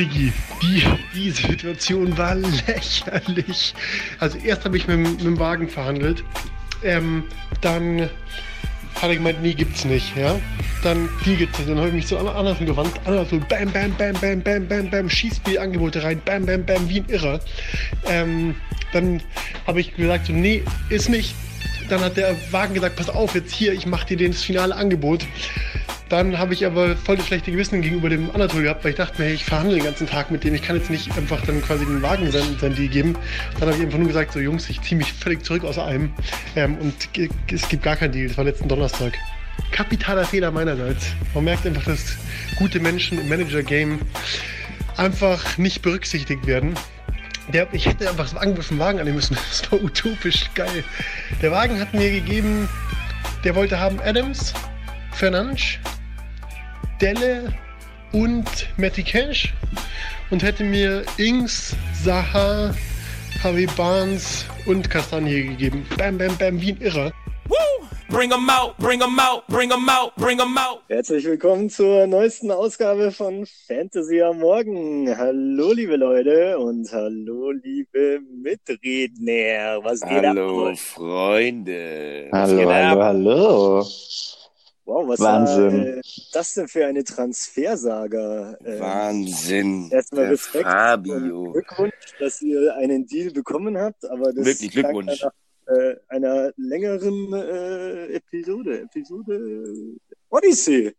Diggi, die, die Situation war lächerlich. Also erst habe ich mit, mit dem Wagen verhandelt. Ähm, dann hat er gemeint, nee, gibt's nicht, ja. Dann, die gibt's nicht. Dann habe ich mich zu anderen gewandt. So bam, bam, bam, bam, bam, bam, bam, Schießspielangebote rein, bam, bam, bam, wie ein Irrer. Ähm, dann habe ich gesagt, so, nee, ist nicht. Dann hat der Wagen gesagt, pass auf, jetzt hier, ich mache dir das finale Angebot. Dann habe ich aber voll das schlechte Gewissen gegenüber dem Anatol gehabt, weil ich dachte mir, hey, ich verhandle den ganzen Tag mit dem, ich kann jetzt nicht einfach dann quasi den Wagen sein, sein Deal geben. Dann habe ich einfach nur gesagt, so Jungs, ich ziehe mich völlig zurück aus allem ähm, und es gibt gar keinen Deal. Das war letzten Donnerstag. Kapitaler Fehler meinerseits. Man merkt einfach, dass gute Menschen im Manager-Game einfach nicht berücksichtigt werden. Der, ich hätte einfach das Wagen annehmen müssen. Das war utopisch geil. Der Wagen hat mir gegeben, der wollte haben Adams, Fernandes, Delle und Matty Cash und hätte mir Ings, Saha, Harvey Barnes und Kastanie gegeben. Bam, bam, bam, wie ein Irrer. Bring 'em out, bring 'em out, bring 'em out, bring 'em out. Herzlich willkommen zur neuesten Ausgabe von Fantasy am Morgen. Hallo, liebe Leute und hallo, liebe Mitredner. Was geht hallo, ab? Freunde. Was hallo, hallo, hallo. Wow, was Wahnsinn. war äh, das denn für eine Transfersaga? Äh, Wahnsinn. Erstmal Respekt Fabio. Glückwunsch, dass ihr einen Deal bekommen habt, aber das Wirklich Glückwunsch. Nach, äh, einer längeren äh, Episode, Episode Odyssey.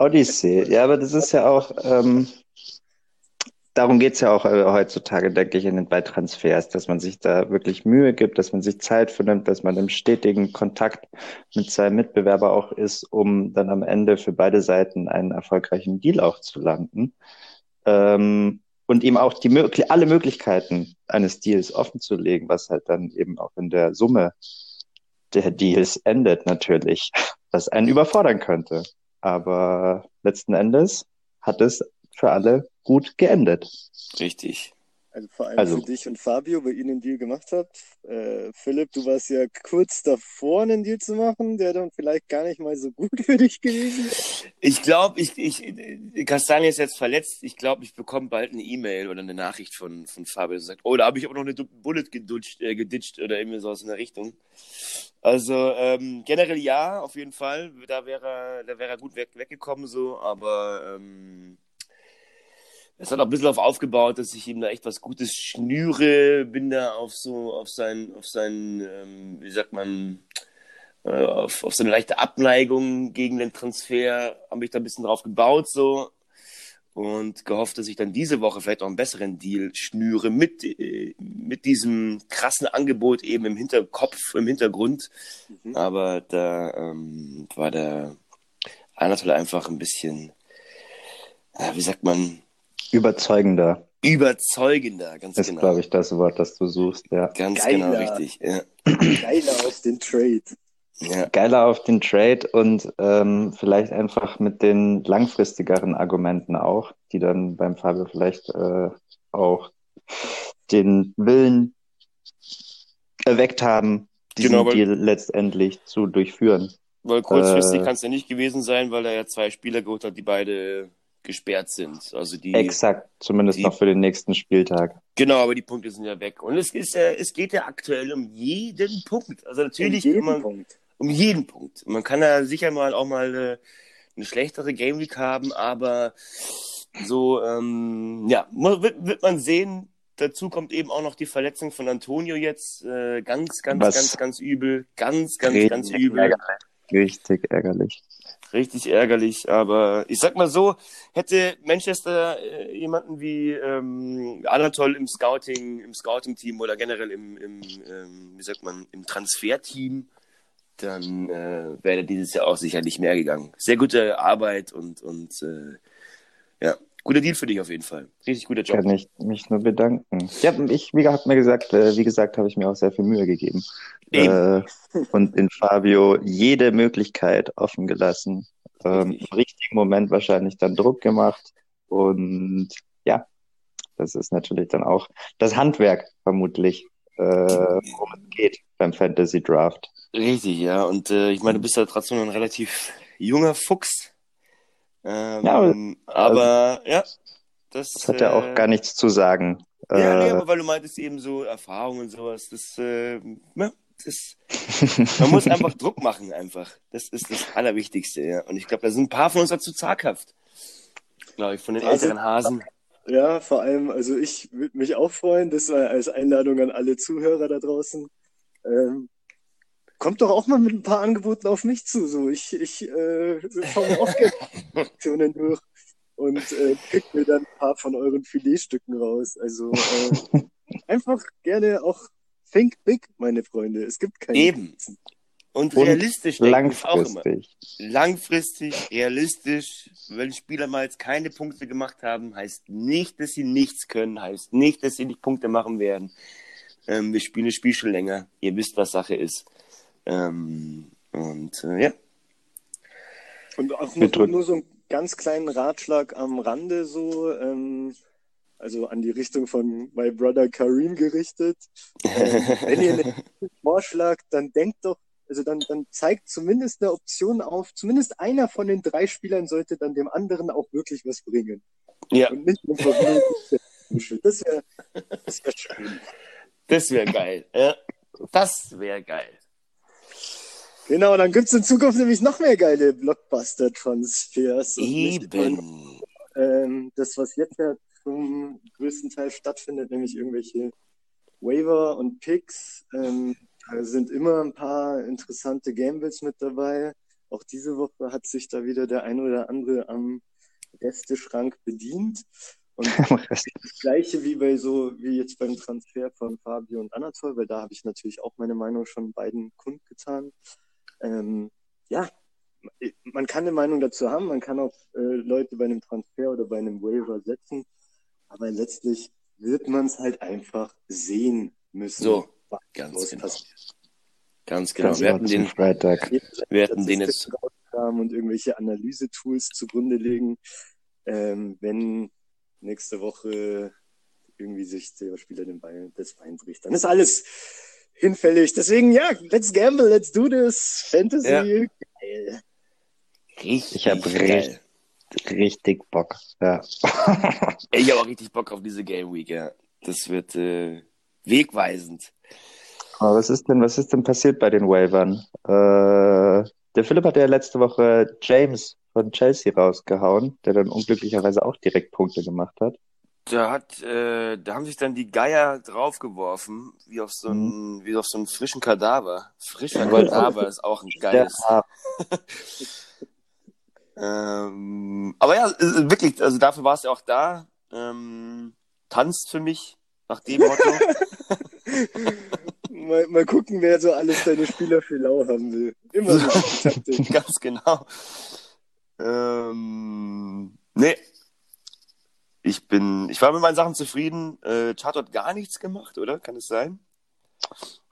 Odyssey, ja, aber das ist ja auch, ähm, darum geht's ja auch äh, heutzutage, denke ich, in den bei Transfers, dass man sich da wirklich Mühe gibt, dass man sich Zeit für nimmt, dass man im stetigen Kontakt mit seinem Mitbewerber auch ist, um dann am Ende für beide Seiten einen erfolgreichen Deal auch zu landen. Ähm, und ihm auch die alle Möglichkeiten eines Deals offen zu legen, was halt dann eben auch in der Summe der Deals endet natürlich, was einen überfordern könnte. Aber letzten Endes hat es für alle gut geendet. Richtig. Also vor allem Also- für dich und Fabio, weil ihr einen Deal gemacht habt. Äh, Philipp, du warst ja kurz davor, einen Deal zu machen, der dann vielleicht gar nicht mal so gut für dich gewesen ist. Ich glaube, ich, ich, Kastanie ist jetzt verletzt. Ich glaube, ich bekomme bald eine E-Mail oder eine Nachricht von, von Fabio, der sagt, oh, da habe ich aber noch eine Bullet gedutscht, äh, geditscht oder irgendwie sowas in der Richtung. Also ähm, generell ja, auf jeden Fall. Da wäre er, da wäre er gut weg, weggekommen so, aber ähm, es hat auch ein bisschen auf aufgebaut, dass ich ihm da echt was Gutes schnüre, bin da auf so, auf sein, auf sein, ähm, wie sagt man, äh, auf, auf so eine leichte Abneigung gegen den Transfer, habe ich da ein bisschen drauf gebaut so und gehofft, dass ich dann diese Woche vielleicht auch einen besseren Deal schnüre mit, äh, mit diesem krassen Angebot eben im Hinterkopf, im Hintergrund. Mhm. Aber da ähm, war der Anatol einfach ein bisschen, äh, wie sagt man, Überzeugender überzeugender, ganz ist, genau. glaube ich, das Wort, das du suchst, ja. Ganz Geiler. genau richtig. Ja. Geiler auf den Trade. Ja. Geiler auf den Trade und ähm, vielleicht einfach mit den langfristigeren Argumenten auch, die dann beim Fabio vielleicht äh, auch den Willen erweckt haben, diesen Genau, weil- Deal letztendlich zu durchführen. Weil kurzfristig Äh, kann es ja nicht gewesen sein, weil er ja zwei Spieler geholt hat, die beide gesperrt sind. Also die. Exakt, zumindest die- noch für den nächsten Spieltag. Genau, aber die Punkte sind ja weg. Und es ist ja, es geht ja aktuell um jeden Punkt. Also natürlich Um jeden kann man, Punkt. um jeden Punkt. Man kann ja sicher mal auch mal äh, eine schlechtere Game Week haben, aber so, ähm, ja, wird, wird man sehen. Dazu kommt eben auch noch die Verletzung von Antonio jetzt. Äh, ganz, ganz, Was? ganz, ganz übel. Ganz, ganz, Richtig ganz übel. ärgerlich. Richtig ärgerlich. Richtig ärgerlich, aber ich sag mal so, hätte Manchester äh, jemanden wie ähm, Anatol im Scouting, im Scouting-Team oder generell im, im ähm, wie sagt man, im Transferteam, dann äh, wäre dieses Jahr auch sicherlich mehr gegangen. Sehr gute Arbeit und, und äh, ja, guter Deal für dich auf jeden Fall. Richtig guter Job. Kann ich mich nur bedanken. Ja, ich, wie hat mir gesagt, äh, wie gesagt, habe ich mir auch sehr viel Mühe gegeben. Äh, und in Fabio jede Möglichkeit offen gelassen. Ähm, Richtig. Im richtigen Moment wahrscheinlich dann Druck gemacht. Und ja, das ist natürlich dann auch das Handwerk vermutlich, äh, worum es geht beim Fantasy Draft. Richtig, ja. Und äh, ich meine, du bist ja trotzdem ein relativ junger Fuchs. Ähm, Ja, aber ja, Das, Das hat ja auch äh, gar nichts zu sagen. Ja, nee, Äh, aber weil du meintest eben so Erfahrungen und sowas, das, äh, ja, das, man muss einfach Druck machen einfach. Das ist das Allerwichtigste, ja. Und ich glaube, da sind ein paar von uns dazu zaghaft. Glaube ich, von den Also- älteren Hasen. Ja, vor allem, also ich würde mich auch freuen, das war als Einladung an alle Zuhörer da draußen. Ähm, kommt doch auch mal mit ein paar Angeboten auf mich zu. So, ich, ich äh, schaue mir auch gerne Aktionen durch und äh, pick mir dann ein paar von euren Filetstücken raus. Also äh, einfach gerne auch think big, meine Freunde. Es gibt keine Eben. Grenzen. Und Und realistisch langfristig. Langfristig, realistisch. Wenn Spieler mal jetzt keine Punkte gemacht haben, heißt nicht, dass sie nichts können, heißt nicht, dass sie nicht Punkte machen werden. Ähm, wir spielen das Spiel schon länger. Ihr wisst, was Sache ist. Ähm, und äh, ja. Und auch drücken- nur so einen ganz kleinen Ratschlag am Rande so, ähm, also an die Richtung von My Brother Kareem gerichtet. Ähm, wenn ihr einen Vorschlag, dann denkt doch, also dann, dann zeigt zumindest eine Option auf, zumindest einer von den drei Spielern sollte dann dem anderen auch wirklich was bringen. Ja, Und nicht nur verblödet. Das wäre das wär schön. das wäre geil. Ja, das wäre geil. Genau, dann gibt's in Zukunft nämlich noch mehr geile Blockbuster-Transfers. nur Eben. ähm, das, was jetzt ja zum größten Teil stattfindet, nämlich irgendwelche Waiver und Picks. Ähm, da sind immer ein paar interessante Gambles mit dabei. Auch diese Woche hat sich da wieder der ein oder andere am Resteschrank bedient. Und das gleiche wie bei so, wie jetzt beim Transfer von Fabio und Anatol, weil da habe ich natürlich auch meine Meinung schon beiden kundgetan. Ähm, ja, man kann eine Meinung dazu haben, man kann auch äh, Leute bei einem Transfer oder bei einem Waiver setzen, aber letztlich wird man es halt einfach sehen müssen. So, was ganz genau. passiert. Ganz genau. Das Wir hatten den, Freitag. wir hatten den jetzt. und irgendwelche Analyse-Tools zugrunde legen, ähm, wenn nächste Woche irgendwie sich der Spieler den Bein, das Bein bricht. Dann ist alles hinfällig. Deswegen, ja, let's gamble, let's do this. Fantasy, Ja. geil. Richtig Ich hab geil. Richtig Bock. Ja. Ich habe auch richtig Bock auf diese Game Week, ja. Das wird äh, wegweisend. Aber was ist denn, was ist denn passiert bei den Waivern? Äh, der Philipp hat ja letzte Woche James von Chelsea rausgehauen, der dann unglücklicherweise auch direkt Punkte gemacht hat. Da hat, äh, da haben sich dann die Geier draufgeworfen, wie auf so einen, wie auf so einen frischen Kadaver. Frischer Kadaver ist auch ein geiles. Ähm, aber ja, äh, wirklich, also dafür war es ja auch da. Ähm, tanzt für mich nach dem Motto. Mal, mal gucken, wer so alles deine Spieler für lau haben will. Immer so. Ganz genau. Ähm, nee. Ich bin, ich war mit meinen Sachen zufrieden. Äh, Chart hat gar nichts gemacht, oder? Kann es sein?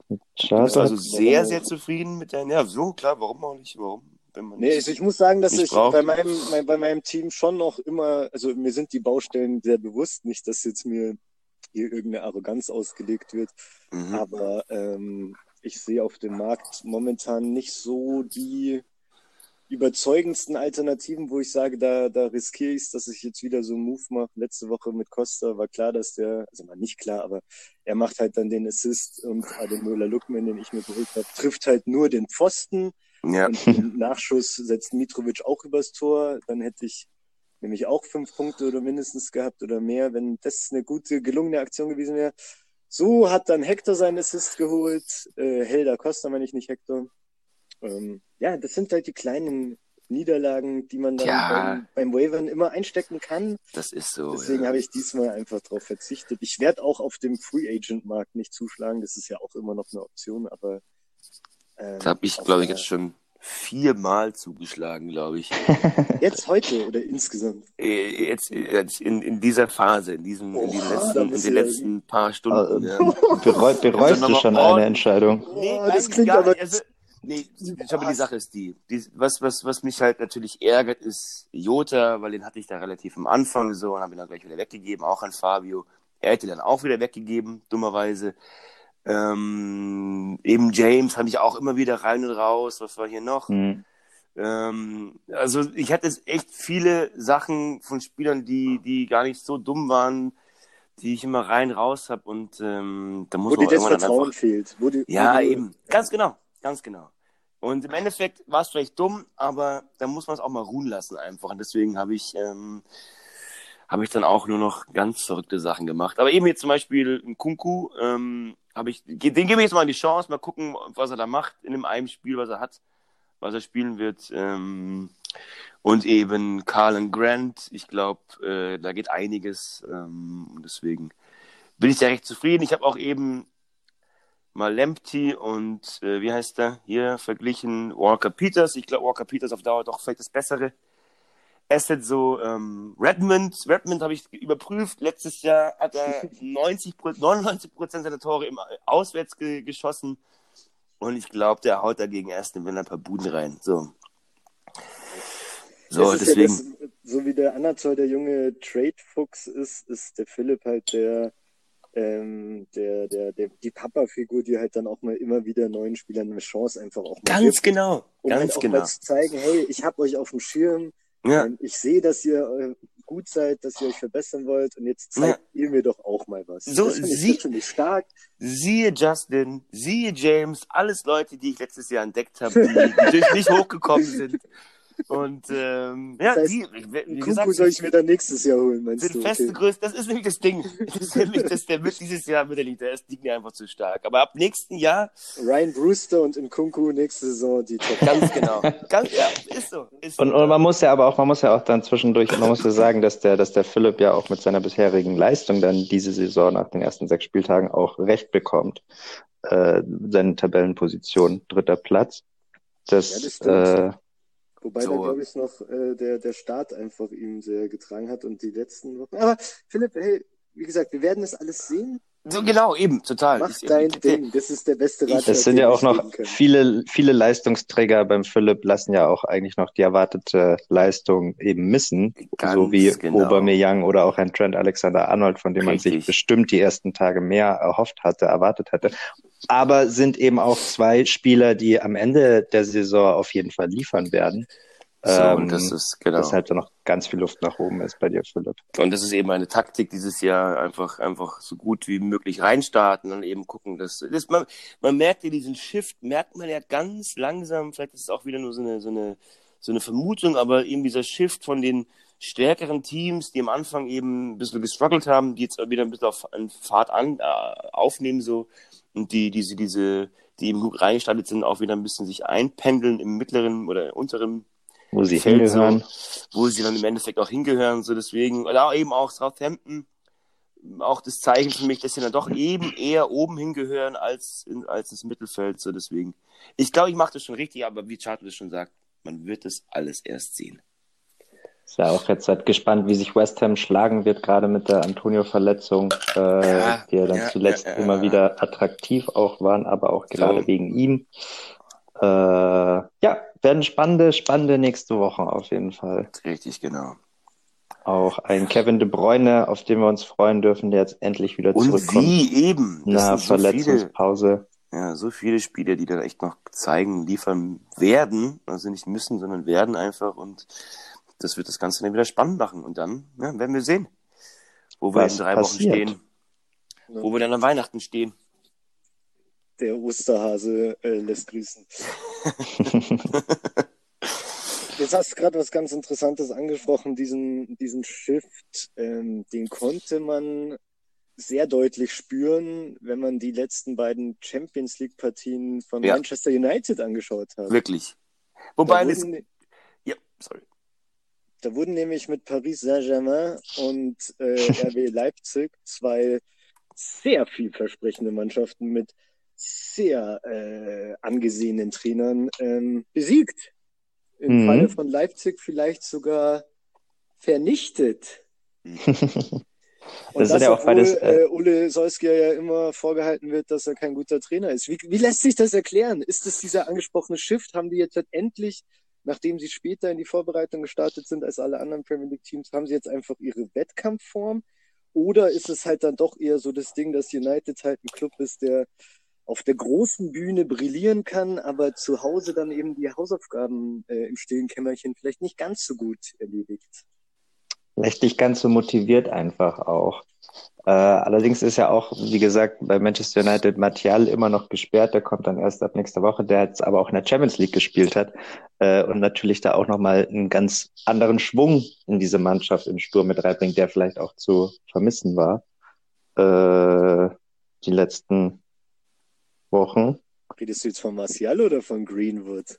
Du bist also sehr, sehr zufrieden mit deinen. Ja, so, klar, warum auch nicht? Warum? Wenn man Nee, nicht- also ich muss sagen, dass ich braucht. bei meinem, mein, bei meinem Team schon noch immer, also mir sind die Baustellen sehr bewusst, nicht, dass jetzt mir hier irgendeine Arroganz ausgelegt wird, Mhm. aber ähm, ich sehe auf dem Markt momentan nicht so die überzeugendsten Alternativen, wo ich sage, da, da riskiere ich es, dass ich jetzt wieder so einen Move mache. Letzte Woche mit Costa war klar, dass der, also mal nicht klar, aber er macht halt dann den Assist und Ademola Lukman, den ich mir geholt habe, trifft halt nur den Pfosten. Ja, Und im Nachschuss setzt Mitrovic auch übers Tor. Dann hätte ich nämlich auch fünf Punkte oder mindestens gehabt oder mehr, wenn das eine gute, gelungene Aktion gewesen wäre. So hat dann Hector seinen Assist geholt. Äh, Helder Costa meine ich nicht Hector. Ähm, ja, das sind halt die kleinen Niederlagen, die man dann Ja. beim, beim Wavern immer einstecken kann. das ist so. Deswegen ja. habe ich diesmal einfach darauf verzichtet. Ich werde auch auf dem Free Agent Markt nicht zuschlagen. Das ist ja auch immer noch eine Option, aber ähm, Da habe ich, glaube ich, jetzt schon viermal zugeschlagen, glaube ich. jetzt heute oder insgesamt. Äh, Jetzt, jetzt in, in dieser Phase, in, diesem, in, den Oha, letzten, in den letzten paar Stunden. Äh, ja. Bereu, bereust du schon eine Entscheidung? Nee, Oh, das klingt gar aber-. Also, nee, ich glaube, die Sache ist die. die was, was, was mich halt natürlich ärgert, ist Jota, weil den hatte ich da relativ am Anfang so und habe ihn dann gleich wieder weggegeben, auch an Fabio. Er hätte dann auch wieder weggegeben, dummerweise. Ähm, eben James habe ich auch immer wieder rein und raus. Was war hier noch? Hm. Ähm, also ich hatte echt viele Sachen von Spielern, die, die gar nicht so dumm waren, die ich immer rein raus habe und ähm, da muss wo man dir das Vertrauen einfach... fehlt. Wo die, Ja, wo du, eben. Ganz genau. Ganz genau. Und im Endeffekt war es vielleicht dumm, aber da muss man es auch mal ruhen lassen einfach. Und deswegen habe ich, ähm, habe ich dann auch nur noch ganz verrückte Sachen gemacht. Aber eben jetzt zum Beispiel ein Kunku, ähm, habe ich, den gebe ich jetzt mal die Chance, mal gucken, was er da macht in dem einen Spiel, was er hat, was er spielen wird. Ähm, und eben Carlin Grant, ich glaube, äh, da geht einiges. Ähm, deswegen bin ich sehr recht zufrieden. Ich habe auch eben mal Lempty und äh, wie heißt der hier verglichen? Walker Peters. Ich glaube, Walker Peters auf Dauer doch vielleicht das bessere Asset. So ähm, Redmond. Redmond habe ich überprüft. Letztes Jahr hat er 90, 99 Prozent seiner Tore im Auswärts ge geschossen. Und ich glaube, der haut dagegen erst wenn ein paar Buden rein. So. So, ist ja deswegen. das, so wie der Anatol der junge Trade-Fuchs ist, ist der Philipp halt der, ähm, der, der, der, die Papa-Figur, die halt dann auch mal immer wieder neuen Spielern eine Chance einfach auch mal Ganz gibt, genau. um Ganz halt auch genau. mal zu zeigen, hey, ich hab euch auf dem Schirm, Ja. ähm, ich sehe, dass ihr äh, gut seid, dass ihr euch verbessern wollt und jetzt zeigt ihr mir doch auch mal was. So, das ich, sie- das ich stark. Siehe Justin, siehe James, alles Leute, die ich letztes Jahr entdeckt habe, die, durch mich hochgekommen sind. Und ähm, ja, Das heißt, die, wie wie Kuku gesagt, soll ich mir dann nächstes Jahr holen, meinst sind du? feste Okay. Größe. Das ist nämlich das Ding. Das ist nämlich das, der wird dieses Jahr wird er nicht. Der ist liegt mir einfach zu stark. Aber ab nächsten Jahr, Ryan Brewster und Nkunku nächste Saison die Top. ganz genau. Ganz, ja, ist so. Ist so. Und, und man muss ja aber auch, man muss ja auch dann zwischendurch, man muss ja sagen, dass der, dass der Philipp ja auch mit seiner bisherigen Leistung dann diese Saison nach den ersten sechs Spieltagen auch recht bekommt. Äh, seine Tabellenposition, dritter Platz. Das, Ja, das äh, Wobei So. da, glaube ich, noch äh, der, der Start einfach ihm sehr getragen hat und die letzten Wochen. Aber Philipp, hey, wie gesagt, wir werden das alles sehen. so genau, eben, total. Mach Ich- dein der- Ding. Das ist der beste Ratschlag. Es sind ja auch noch viele, viele Leistungsträger beim Philipp lassen ja auch eigentlich noch die erwartete Leistung eben missen. Ganz so wie genau. Aubameyang oder auch ein Trent Alexander-Arnold, von dem man sich Richtig. bestimmt die ersten Tage mehr erhofft hatte, erwartet hatte. Aber sind eben auch zwei Spieler, die am Ende der Saison auf jeden Fall liefern werden. So, Ähm, und das ist genau. Weshalb da noch ganz viel Luft nach oben ist bei dir, Philipp. Und das ist eben eine Taktik dieses Jahr, einfach, einfach so gut wie möglich reinstarten und eben gucken, dass, das, man, man merkt ja diesen Shift, merkt man ja ganz langsam, vielleicht ist es auch wieder nur so eine, so eine, so eine Vermutung, aber eben dieser Shift von den stärkeren Teams, die am Anfang eben ein bisschen gestruggelt haben, die jetzt wieder ein bisschen auf einen Pfad an, äh, aufnehmen, so, und die, diese, diese, die eben gut reingestartet sind, auch wieder ein bisschen sich einpendeln im mittleren oder unteren Wo sie Feld hingehören. so, wo sie dann im Endeffekt auch hingehören. So deswegen, oder eben auch Southampton, auch das Zeichen für mich, dass sie dann doch eben eher oben hingehören als, in, als ins Mittelfeld. So deswegen. Ich glaube, ich mache das schon richtig, aber wie Charlie das schon sagt, man wird das alles erst sehen. Ist ja auch jetzt halt gespannt, wie sich West Ham schlagen wird, gerade mit der Antonio-Verletzung, äh, Ja, die ja dann ja, zuletzt ja, immer wieder attraktiv auch waren, aber auch gerade So. wegen ihm. Äh, ja, werden spannende, spannende nächste Wochen auf jeden Fall. Richtig, genau. Auch ein Kevin De Bruyne, auf den wir uns freuen dürfen, der jetzt endlich wieder Und zurückkommt wie eben. Das nach sind so viele, Verletzungspause. ja, so viele Spieler, die dann echt noch zeigen, liefern werden, also nicht müssen, sondern werden einfach und das wird das Ganze dann wieder spannend machen und dann ja, werden wir sehen, wo wir Was in drei passiert. Wochen stehen, wo wir dann an Weihnachten stehen. Der Osterhase äh, lässt grüßen. Jetzt hast du gerade was ganz Interessantes angesprochen, diesen, diesen Shift, ähm, den konnte man sehr deutlich spüren, wenn man die letzten beiden Champions League Partien von Ja. Manchester United angeschaut hat. Wirklich. Wobei, wurden, ja, sorry. Da wurden nämlich mit Paris Saint-Germain und äh, RB Leipzig zwei sehr vielversprechende Mannschaften mit sehr äh, angesehenen Trainern ähm, besiegt. Im Mhm. Falle von Leipzig vielleicht sogar vernichtet. Und Das das, ja auch obwohl beides, äh, äh, Ole Solskjaer ja immer vorgehalten wird, dass er kein guter Trainer ist. Wie, wie lässt sich das erklären? Ist es dieser angesprochene Shift? Haben die jetzt halt endlich, nachdem sie später in die Vorbereitung gestartet sind als alle anderen Premier League Teams, haben sie jetzt einfach ihre Wettkampfform? Oder ist es halt dann doch eher so das Ding, dass United halt ein Club ist, der auf der großen Bühne brillieren kann, aber zu Hause dann eben die Hausaufgaben äh, im stillen Kämmerchen vielleicht nicht ganz so gut erledigt. Vielleicht nicht ganz so motiviert einfach auch. Äh, allerdings ist ja auch, wie gesagt, bei Manchester United Martial immer noch gesperrt. Der kommt dann erst ab nächster Woche, der jetzt aber auch in der Champions League gespielt hat äh, und natürlich da auch nochmal einen ganz anderen Schwung in diese Mannschaft im Sturm mit reinbringt, der vielleicht auch zu vermissen war äh, die letzten Wochen. Redest du jetzt von Martial oder von Greenwood?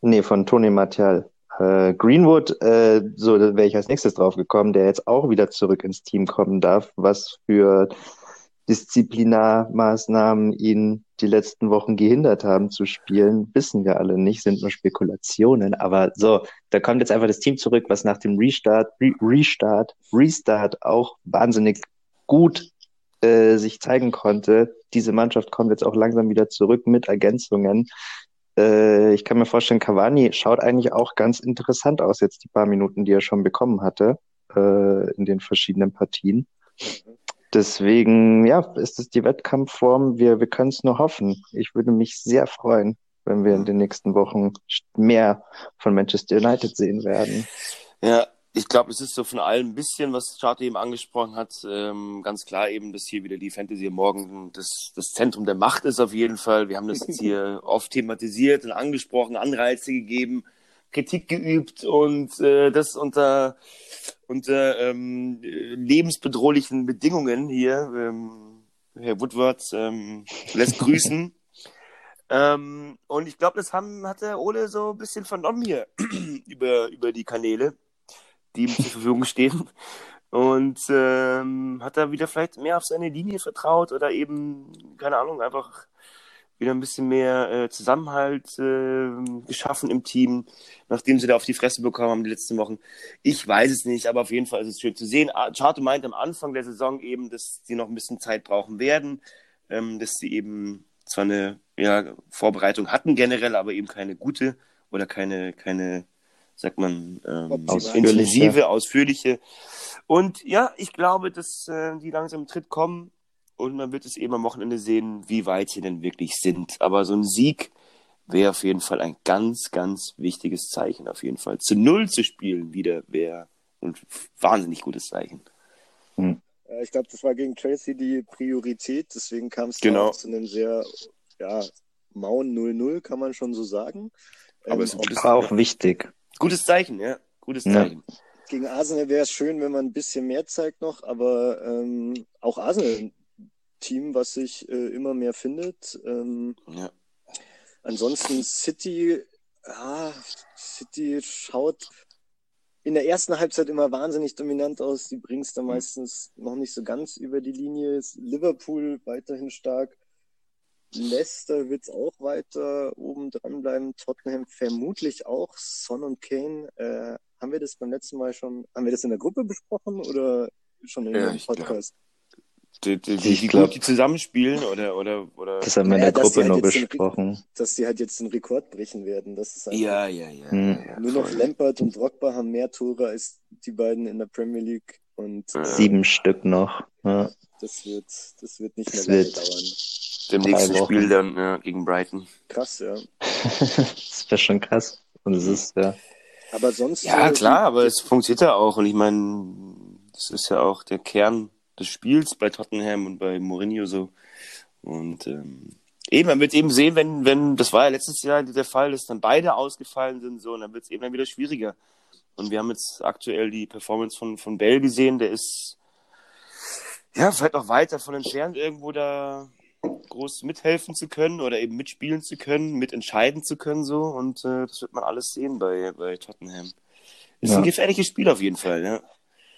Nee, von Tony Martial. Äh, Greenwood, äh, so wäre ich als nächstes drauf gekommen, der jetzt auch wieder zurück ins Team kommen darf, was für Disziplinarmaßnahmen ihn die letzten Wochen gehindert haben zu spielen, wissen wir alle nicht, sind nur Spekulationen. Aber so, da kommt jetzt einfach das Team zurück, was nach dem Restart, Re Restart, Restart auch wahnsinnig gut äh, sich zeigen konnte. Diese Mannschaft kommt jetzt auch langsam wieder zurück mit Ergänzungen. Äh, ich kann mir vorstellen, Cavani schaut eigentlich auch ganz interessant aus, jetzt die paar Minuten, die er schon bekommen hatte äh, in den verschiedenen Partien. Deswegen, ja, ist es die Wettkampfform. Wir, wir können es nur hoffen. Ich würde mich sehr freuen, wenn wir in den nächsten Wochen mehr von Manchester United sehen werden. Ja, ich glaube, es ist so von allem ein bisschen, was Charlie eben angesprochen hat. Ähm, ganz klar eben, dass hier wieder die Fantasy am Morgen das, das Zentrum der Macht ist auf jeden Fall. Wir haben das jetzt hier oft thematisiert und angesprochen, Anreize gegeben, Kritik geübt und äh, das unter, unter ähm, lebensbedrohlichen Bedingungen hier. Ähm, Herr Woodward ähm, lässt grüßen. ähm, und ich glaube, das haben, hat der Ole so ein bisschen vernommen hier über, über die Kanäle die ihm zur Verfügung stehen. Und ähm, hat da wieder vielleicht mehr auf seine Linie vertraut oder eben, keine Ahnung, einfach wieder ein bisschen mehr äh, Zusammenhalt äh, geschaffen im Team, nachdem sie da auf die Fresse bekommen haben die letzten Wochen. Ich weiß es nicht, aber auf jeden Fall ist es schön zu sehen. Ah, Charto meint am Anfang der Saison eben, dass sie noch ein bisschen Zeit brauchen werden, ähm, dass sie eben zwar eine ja, Vorbereitung hatten generell, aber eben keine gute oder keine, keine sagt man, ähm, intensive, ausführliche. Und ja, ich glaube, dass äh, die langsam im Tritt kommen und man wird es eben am Wochenende sehen, wie weit sie denn wirklich sind. Aber so ein Sieg wäre auf jeden Fall ein ganz, ganz wichtiges Zeichen. Auf jeden Fall zu Null zu spielen wieder wäre ein wahnsinnig gutes Zeichen. Hm. Ich glaube, das war gegen Tracy die Priorität, deswegen kam es genau. zu einem sehr ja, mauen 0-0, kann man schon so sagen. Aber ähm, es war auch wichtig. Gutes Zeichen, ja. Gutes Zeichen. Ja. Gegen Arsenal wäre es schön, wenn man ein bisschen mehr zeigt noch, aber ähm, auch Arsenal ein Team, was sich äh, immer mehr findet. Ähm, ja. Ansonsten City, ja, City schaut in der ersten Halbzeit immer wahnsinnig dominant aus. Die bringt es dann mhm. meistens noch nicht so ganz über die Linie. Liverpool weiterhin stark. Leicester wird es auch weiter oben dran bleiben. Tottenham vermutlich auch. Son und Kane. Äh, haben wir das beim letzten Mal schon, haben wir das in der Gruppe besprochen oder schon in ja, dem Podcast? Die, die, die, die glaub, gut die zusammenspielen oder oder oder das haben wir in der Gruppe halt nur besprochen den, dass die halt jetzt den Rekord brechen werden das ist ja ja ja, hm. ja, nur noch Lampard und Drogba haben mehr Tore als die beiden in der Premier League und sieben Stück noch ja. das wird das wird nicht mehr lange dauern dem nächsten Wochen. Spiel dann ja, gegen Brighton. Krass, ja. das wäre schon krass. Und es ist, ja. Aber sonst. Ja, äh, klar, aber es funktioniert ja auch. Und ich meine, das ist ja auch der Kern des Spiels bei Tottenham und bei Mourinho so. Und ähm, eben, man wird eben sehen, wenn, wenn, das war ja letztes Jahr der Fall, dass dann beide ausgefallen sind, so, und dann wird es eben dann wieder schwieriger. Und wir haben jetzt aktuell die Performance von, von Bell gesehen, der ist ja vielleicht auch weiter von entfernt irgendwo da groß mithelfen zu können oder eben mitspielen zu können, mitentscheiden zu können so und äh, das wird man alles sehen bei, bei Tottenham. Ist ja. ein gefährliches Spiel auf jeden Fall, ja.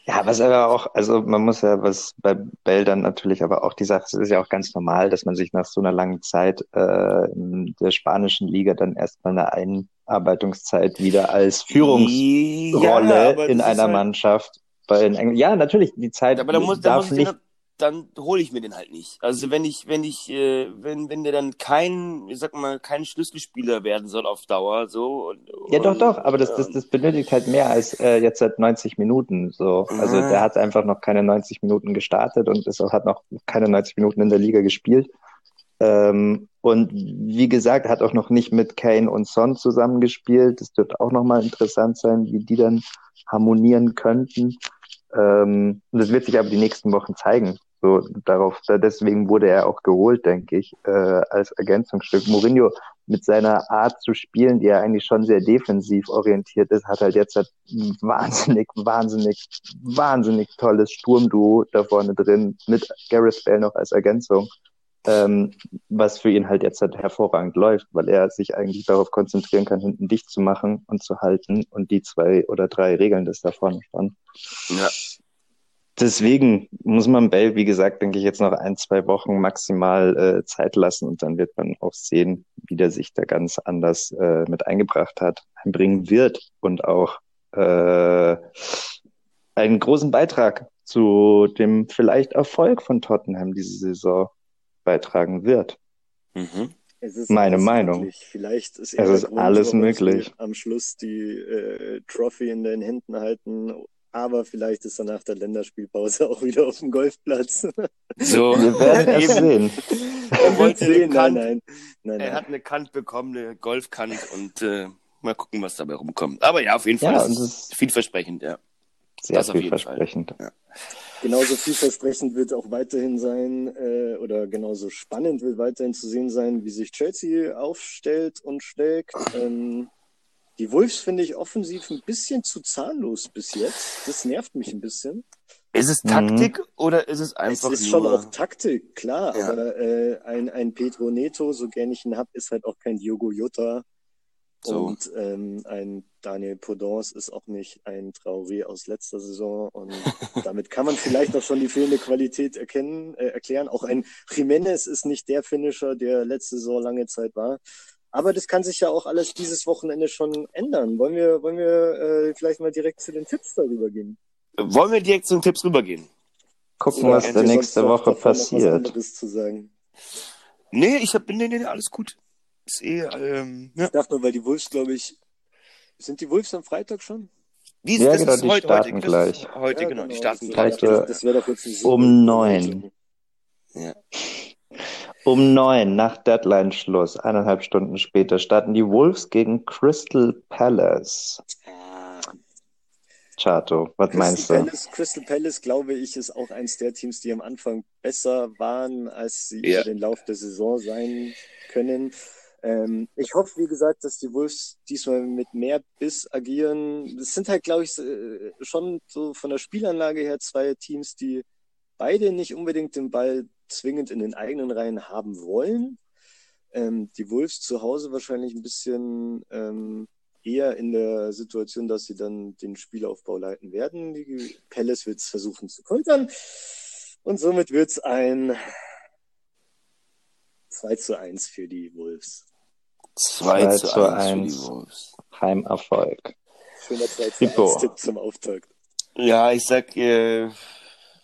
Ja, was aber auch, also man muss ja, was bei Bell dann natürlich aber auch die Sache, es ist ja auch ganz normal, dass man sich nach so einer langen Zeit äh, in der spanischen Liga dann erstmal eine Einarbeitungszeit wieder als Führungsrolle ja, in einer halt... Mannschaft bei in England. Ja, natürlich, die Zeit aber da muss, darf da muss nicht dann hole ich mir den halt nicht. Also wenn ich, wenn ich, äh, wenn, wenn der dann kein, ich sag mal, kein Schlüsselspieler werden soll auf Dauer, so. Und, ja, doch, doch, aber das, das, das benötigt halt mehr als äh, jetzt seit 90 Minuten. So. Also ah. der hat einfach noch keine 90 Minuten gestartet und ist, hat noch keine 90 Minuten in der Liga gespielt. Ähm, und wie gesagt, hat auch noch nicht mit Kane und Son zusammengespielt. Das wird auch nochmal interessant sein, wie die dann harmonieren könnten. Ähm, und das wird sich aber die nächsten Wochen zeigen. So darauf, deswegen wurde er auch geholt, denke ich, äh, als Ergänzungsstück. Mourinho mit seiner Art zu spielen, die ja eigentlich schon sehr defensiv orientiert ist, hat halt jetzt halt ein wahnsinnig, wahnsinnig, wahnsinnig tolles Sturmduo da vorne drin mit Gareth Bale noch als Ergänzung ähm, was für ihn halt jetzt halt hervorragend läuft, weil er sich eigentlich darauf konzentrieren kann, hinten dicht zu machen und zu halten und die zwei oder drei Regeln das da vorne stand. Ja. Deswegen muss man Bell, wie gesagt, denke ich, jetzt noch ein, zwei Wochen maximal äh, Zeit lassen und dann wird man auch sehen, wie der sich da ganz anders äh, mit eingebracht hat, einbringen wird und auch äh, einen großen Beitrag zu dem vielleicht Erfolg von Tottenham diese Saison beitragen wird. Mhm. Meine Meinung. Möglich. Vielleicht ist, es ist Grund, alles möglich. Am Schluss die äh, Trophy in den Händen halten, aber vielleicht ist er nach der Länderspielpause auch wieder auf dem Golfplatz. So, wir werden es sehen. Er wollte sehen. Kant, nein, nein. Nein, er hat eine Kant bekommen, eine Golfkant und äh, mal gucken, was dabei rumkommt. Aber ja, auf jeden Fall ja, ist es vielversprechend, ja. Sehr das vielversprechend. Ja. Genauso vielversprechend wird auch weiterhin sein, äh, oder genauso spannend wird weiterhin zu sehen sein, wie sich Chelsea aufstellt und steckt. Ähm, die Wolves finde ich offensiv ein bisschen zu zahnlos bis jetzt. Das nervt mich ein bisschen. Ist es Taktik mhm. oder ist es einfach Es ist nur... schon auch Taktik, klar. Ja. Aber äh, ein, ein Pedro Neto, so gern ich ihn hab, ist halt auch kein Diogo Jota. So. Und ähm, ein Daniel Podence ist auch nicht ein Traoré aus letzter Saison. Und damit kann man vielleicht auch schon die fehlende Qualität erkennen, äh, erklären. Auch ein Jiménez ist nicht der Finisher, der letzte Saison lange Zeit war. Aber das kann sich ja auch alles dieses Wochenende schon ändern. Wollen wir, wollen wir äh, vielleicht mal direkt zu den Tipps darüber gehen? Wollen wir direkt zu den Tipps rübergehen? Gucken, Oder was da nächste Woche passiert. Nee, ich hab, nee, nee, alles gut. Ist eh, ähm, ja. Ich dachte nur, weil die Wolves, glaube ich, sind die Wolves am Freitag schon? Wie ist, ja, genau, die heute, starten heute, gleich. Heute, ja, genau, die starten gleich. Das, das wäre doch jetzt ein um neun. Ja. Um neun, nach Deadline-Schluss, eineinhalb Stunden später, starten die Wolves gegen Crystal Palace. Chato, was Crystal meinst du? Palace, Crystal Palace, glaube ich, ist auch eins der Teams, die am Anfang besser waren, als sie über den Lauf der Saison sein können. Ähm, ich hoffe, wie gesagt, dass die Wolves diesmal mit mehr Biss agieren. Es sind halt, glaube ich, äh, schon so von der Spielanlage her zwei Teams, die beide nicht unbedingt den Ball zwingend in den eigenen Reihen haben wollen. Ähm, die Wolves zu Hause wahrscheinlich ein bisschen ähm, eher in der Situation, dass sie dann den Spielaufbau leiten werden. Die Palace wird es versuchen zu kontern. Und somit wird es ein 2 zu 1 für die Wolves. 2, zu 1, 1 für die Wolves. Heimerfolg. Schöner 2 zu 1 Tipp zum Auftakt. Ja, ich sag, äh,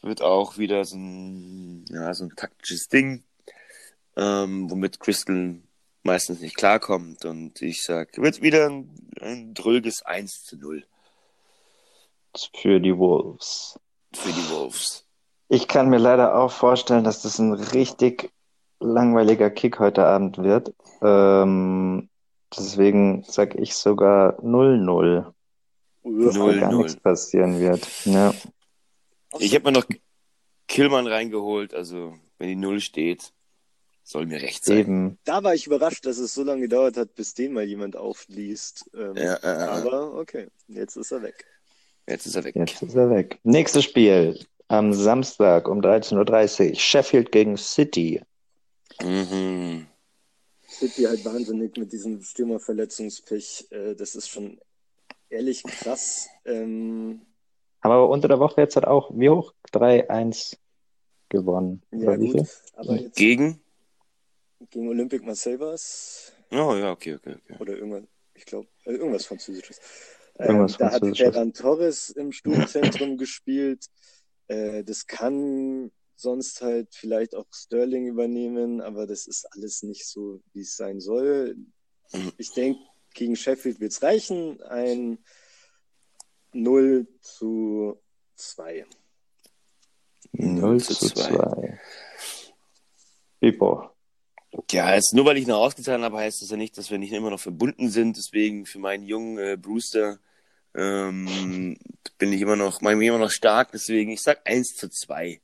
wird auch wieder so ein, ja, so ein taktisches Ding, ähm, womit Crystal meistens nicht klarkommt. Und ich sag, wird wieder ein, ein dröges 1 zu 0. Für die Wolves. Für die Wolves. Ich kann mir leider auch vorstellen, dass das ein richtig langweiliger Kick heute Abend wird. Ähm, deswegen sage ich sogar 0-0. Dass da gar nichts passieren wird. Ja. Ich habe mir noch Killmann reingeholt, also wenn die Null steht, soll mir recht sein. Eben. Da war ich überrascht, dass es so lange gedauert hat, bis den mal jemand aufliest. Ähm, ja, äh, aber okay, jetzt ist er weg. Jetzt ist er weg. Jetzt ist er weg. Nächstes Spiel am Samstag um 13.30 Uhr. Sheffield gegen City. Mhm. City halt wahnsinnig mit diesem Stürmerverletzungspech. Äh, das ist schon ehrlich krass. Ähm, aber unter der Woche jetzt hat auch, wie hoch? 3-1 gewonnen. Ja, gut, gegen? Gegen Olympic Marseille war es. Oh ja, okay, okay, okay. Oder irgendwas, ich glaube, äh, irgendwas Französisches. Irgendwas ähm, da hat Ferran Torres im Sturmzentrum gespielt. Äh, das kann sonst halt vielleicht auch Sterling übernehmen, aber das ist alles nicht so, wie es sein soll. Mhm. Ich denke, gegen Sheffield wird es reichen. Ein 0 zu 2. 0 zu 2. Pipo. Ja, jetzt nur weil ich ihn rausgetan habe, heißt das ja nicht, dass wir nicht immer noch verbunden sind. Deswegen für meinen jungen äh, Brewster ähm, bin ich immer noch, mein immer noch stark. Deswegen, ich sag 1 zu 2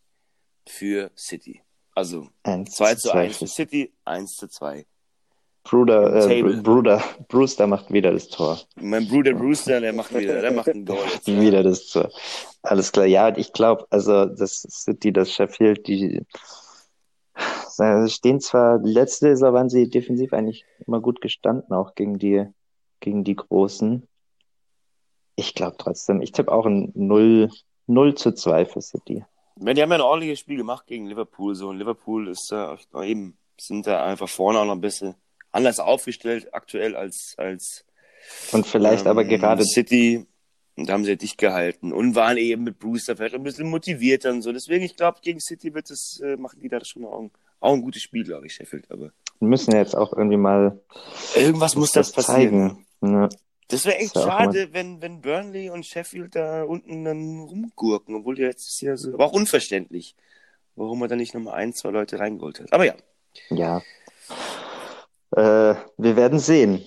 für City. Also 1 2 zu 1 für für City, 1 zu 2. Bruder, äh, Bruder, Brewster macht wieder das Tor. Mein Bruder Brewster, der macht wieder, der macht ein Goal jetzt. Wieder das Tor. Alles klar. Ja, ich glaube, also das City, das Sheffield, die stehen zwar, letzte Saison waren sie defensiv eigentlich immer gut gestanden, auch gegen die, gegen die Großen. Ich glaube trotzdem, ich tippe auch ein 0, 0 zu 2 für City. Die haben ja ein ordentliches Spiel gemacht gegen Liverpool. So, und Liverpool ist da äh, eben, sind da einfach vorne auch noch ein bisschen anders aufgestellt aktuell als, als Und vielleicht aber ähm, gerade City. Und da haben sie ja dicht gehalten und waren eben mit Brewster vielleicht ein bisschen motivierter und so. Deswegen, ich glaube, gegen City wird es, äh, machen die da schon auch ein, auch ein gutes Spiel, glaube ich, Sheffield. Aber müssen ja jetzt auch irgendwie mal irgendwas muss das was passieren. zeigen. Ja. Das wäre echt ja auch schade, wenn, wenn Burnley und Sheffield da unten dann rumgurken, obwohl die letztes Jahr so, aber auch unverständlich, warum man da nicht nochmal ein, zwei Leute reingeholt hat. Aber ja, Ja. Äh, wir werden sehen.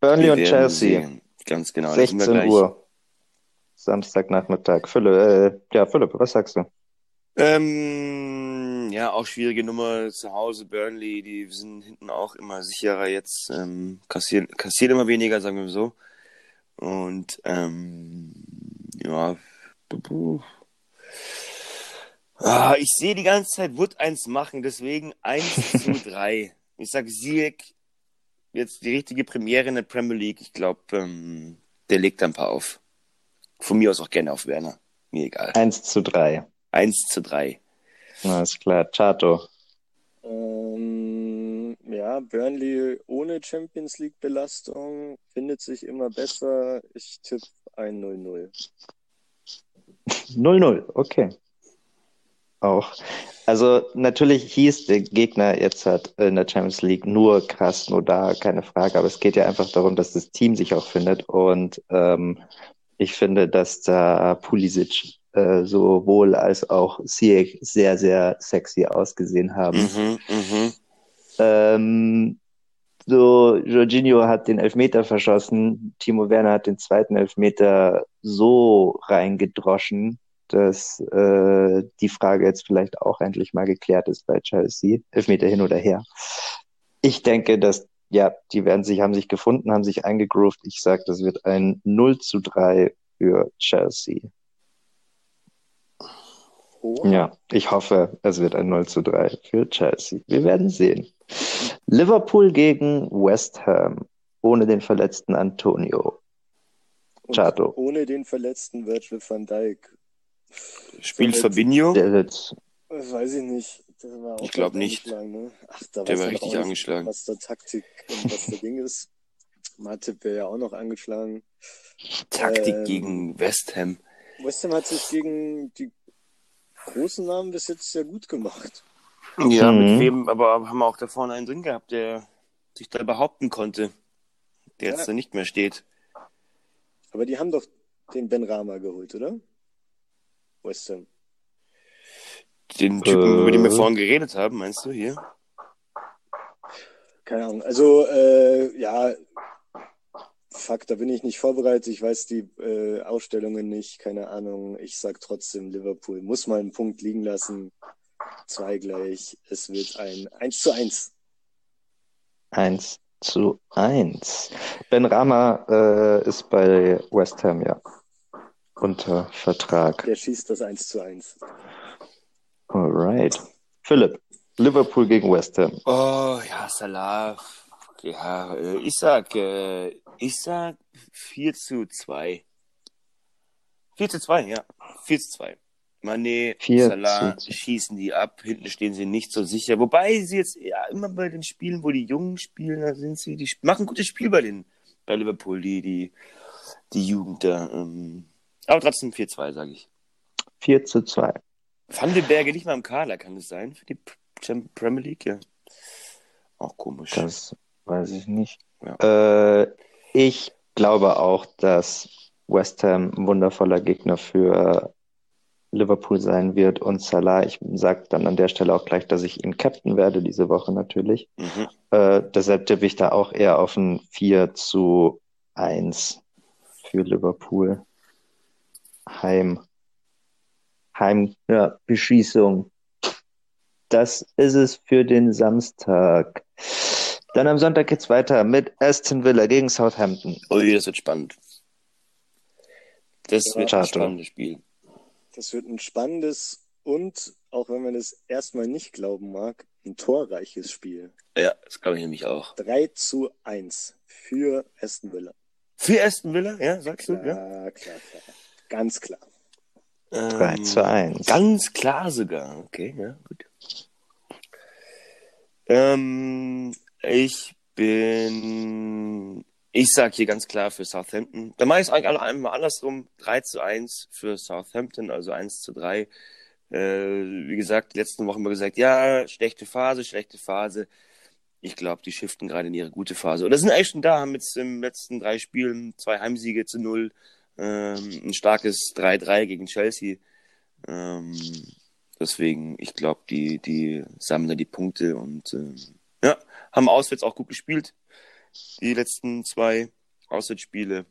Burnley wir und Chelsea, sehen. Ganz genau. da sind wir 16 gleich. Uhr. Samstagnachmittag. Philipp, äh, ja, Philipp, was sagst du? Ähm, ja, auch schwierige Nummer zu Hause. Burnley, die sind hinten auch immer sicherer jetzt, ähm, kassieren, kassieren immer weniger, sagen wir so. Und, ähm, ja. Ah, ich sehe die ganze Zeit Wood eins machen, deswegen 1 zu 3. Ich sag Sieg, jetzt die richtige Premiere in der Premier League. Ich glaube, ähm, der legt ein paar auf. Von mir aus auch gerne auf Werner. Mir egal. 1 zu 3. 1 zu 3. Alles klar. Chato. Ähm, ja, Burnley ohne Champions League Belastung findet sich immer besser. Ich tippe ein 0-0. 0-0, okay. Auch. Also natürlich hieß der Gegner jetzt hat in der Champions League nur krass, nur da, keine Frage. Aber es geht ja einfach darum, dass das Team sich auch findet. Und ähm, ich finde, dass da Pulisic äh, sowohl als auch Ziyech sehr, sehr sexy ausgesehen haben. Mhm, mhm. Ähm, so, Jorginho hat den Elfmeter verschossen, Timo Werner hat den zweiten Elfmeter so reingedroschen, dass äh, die Frage jetzt vielleicht auch endlich mal geklärt ist bei Chelsea. Elfmeter hin oder her. Ich denke, dass, ja, die werden sich, haben sich gefunden, haben sich eingegroovt. Ich sage, das wird ein 0 zu 3 für Chelsea. Oh, Ja, ich hoffe, es wird ein 0 zu 3 für Chelsea. Wir werden sehen. Liverpool gegen West Ham ohne den verletzten Antonio. Chato. ohne den verletzten Virgil van Dijk. Spielt Fabinho? Der Das weiß ich nicht. Der war auch Ich glaub leicht nicht. Ne? Ach, da Der war richtig angeschlagen. Was der Taktik und was der Ding ist. Matip wäre ja auch noch angeschlagen. Taktik Ähm, gegen West Ham. West Ham hat sich gegen die großen Namen bis jetzt sehr gut gemacht. Ja, Mhm. mit wem, aber haben wir auch da vorne einen drin gehabt, der sich da behaupten konnte, der Ja. jetzt da nicht mehr steht. Aber die haben doch den Ben Rama geholt, oder? West Ham. Den Typen, Äh. über den wir vorhin geredet haben, meinst du hier? Keine Ahnung. Also, äh, ja, fuck, da bin ich nicht vorbereitet. Ich weiß die äh, Ausstellungen nicht. Keine Ahnung. Ich sag trotzdem, Liverpool muss mal einen Punkt liegen lassen. Zwei gleich. Es wird ein 1 zu 1. 1 zu 1. Ben Rama äh, ist bei West Ham, ja. Unter Vertrag. Der schießt das 1 zu 1. Alright. Philipp, Liverpool gegen West Ham. Oh, ja, Salah. Ja, äh, ich sag, äh, ich sag 4 zu 2. 4 zu 2, ja. 4 zu 2. Mané, 4 Salah zu 2. schießen die ab, hinten stehen sie nicht so sicher. Wobei sie jetzt ja immer bei den Spielen, wo die Jungen spielen, da sind sie, die machen gutes Spiel bei den, bei Liverpool, die, die, die Jugend da. Ähm, aber trotzdem 4-2, sage ich. 4 zu 2. Van den Berge nicht mal im Kader, kann es sein, für die Premier League, ja. Auch komisch. Das weiß ich nicht. Ja. Äh, ich glaube auch, dass West Ham ein wundervoller Gegner für Liverpool sein wird und Salah. Ich sage dann an der Stelle auch gleich, dass ich ihn captain werde diese Woche natürlich. Mhm. Äh, deshalb tippe ich da auch eher auf ein 4 zu 1 für Liverpool. Heim. Heim, ja, Beschießung. Das ist es für den Samstag. Dann am Sonntag geht's weiter mit Aston Villa gegen Southampton. Ui, das wird spannend. Das Ja, wird ein spannendes Spiel. Das wird ein spannendes und, auch wenn man es erstmal nicht glauben mag, ein torreiches Spiel. Ja, das glaube ich nämlich auch. 3 zu 1 für Aston Villa. Für Aston Villa, ja, sagst du? Ja. Klar, klar, klar. Ganz klar. 3 Ähm, zu 1. Ganz klar sogar. Okay, ja, gut. Ähm, ich bin. Ich sag hier ganz klar für Southampton. Da mache ich es eigentlich alle einmal andersrum. 3 zu 1 für Southampton, also 1 zu 3. Äh, wie gesagt, die letzten Wochen haben wir gesagt, ja, schlechte Phase, schlechte Phase. Ich glaube, die shiften gerade in ihre gute Phase. Oder sind eigentlich schon da, haben jetzt im letzten drei Spielen zwei Heimsiege zu null, ähm, ein starkes 3-3 gegen Chelsea. Ähm, deswegen, ich glaube, die, die sammeln da die Punkte und ähm, ja, haben auswärts auch gut gespielt. Die letzten zwei Auswärtsspiele.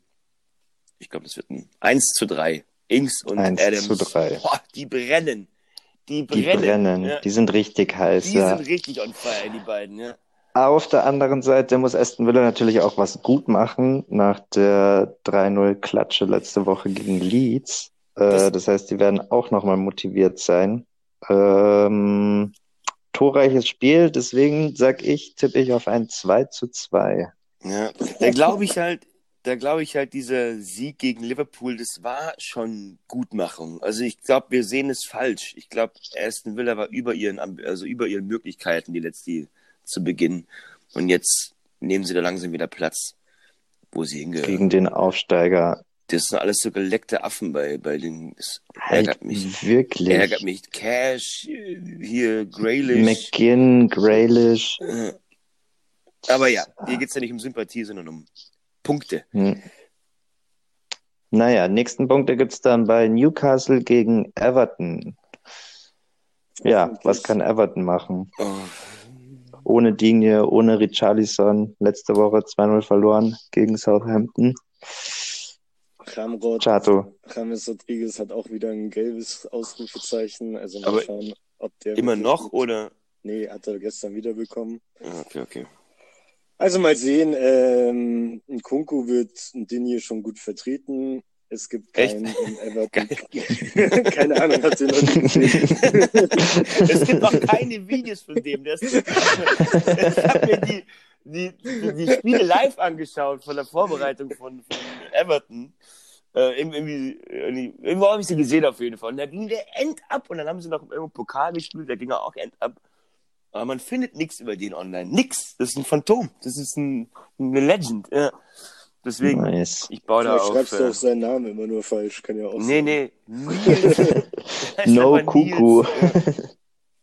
Ich glaube, das wird ein 1 zu 3. Ings und 1 Adams. zu 3. Boah, die brennen. Die Die brennen. brennen, Ja. die sind richtig heiß. Die ja. sind richtig on fire, die beiden, ja. Auf der anderen Seite muss Aston Villa natürlich auch was gut machen nach der 3-0-Klatsche letzte Woche gegen Leeds. Äh, Das- das heißt, die werden auch nochmal motiviert sein. Ähm, torreiches Spiel, deswegen sag ich, tippe ich auf ein 2 zu 2. Ja, da glaube ich halt, da glaube ich halt, dieser Sieg gegen Liverpool, das war schon Gutmachung. Also ich glaube, wir sehen es falsch. Ich glaube, Aston Villa war über ihren, also über ihren Möglichkeiten, die letzte zu Beginn. Und jetzt nehmen sie da langsam wieder Platz, wo sie hingehören. Gegen den Aufsteiger. Das sind alles so geleckte Affen bei, bei den, das Halt ärgert mich. wirklich. Ärgert mich. Cash, hier, Graylish. McGinn, Graylish. Äh, Aber ja, hier geht's ja nicht um Sympathie, sondern um Punkte. Hm. Naja, nächsten Punkte gibt's dann bei Newcastle gegen Everton. Ja, was kann Everton machen? Oh, Ohne Digne, ohne Richarlison. Letzte Woche 2-0 verloren gegen Southampton. Ramrod, Chato. James Rodriguez hat auch wieder ein gelbes Ausrufezeichen. Also mal Aber schauen, ob der. immer noch oder? Nee, hat er gestern wieder bekommen. Ah, Okay, okay. Also mal sehen, ähm, ein Kunku wird Dinje schon gut vertreten. Es gibt Echt? keinen im Everton. Keine Ahnung, hat sie noch nie gesehen. es gibt noch keine Videos von dem. Der ist, ich habe mir die, die, die, die Spiele live angeschaut von der Vorbereitung von, von Everton. Äh, irgendwie, irgendwie, irgendwo habe ich sie gesehen auf jeden Fall. Und da ging der End ab und dann haben sie noch irgendwo Pokal gespielt, da ging er auch End ab. Aber man findet nichts über den online. Nix. Das ist ein Phantom. Das ist ein, eine Legend. Ja. Deswegen, Nice. ich baue da Vielleicht auf. schreibst du Äh, auch seinen Namen immer nur falsch, kann ja auch nee, sein. nee. Nils. No Kuku. Nils.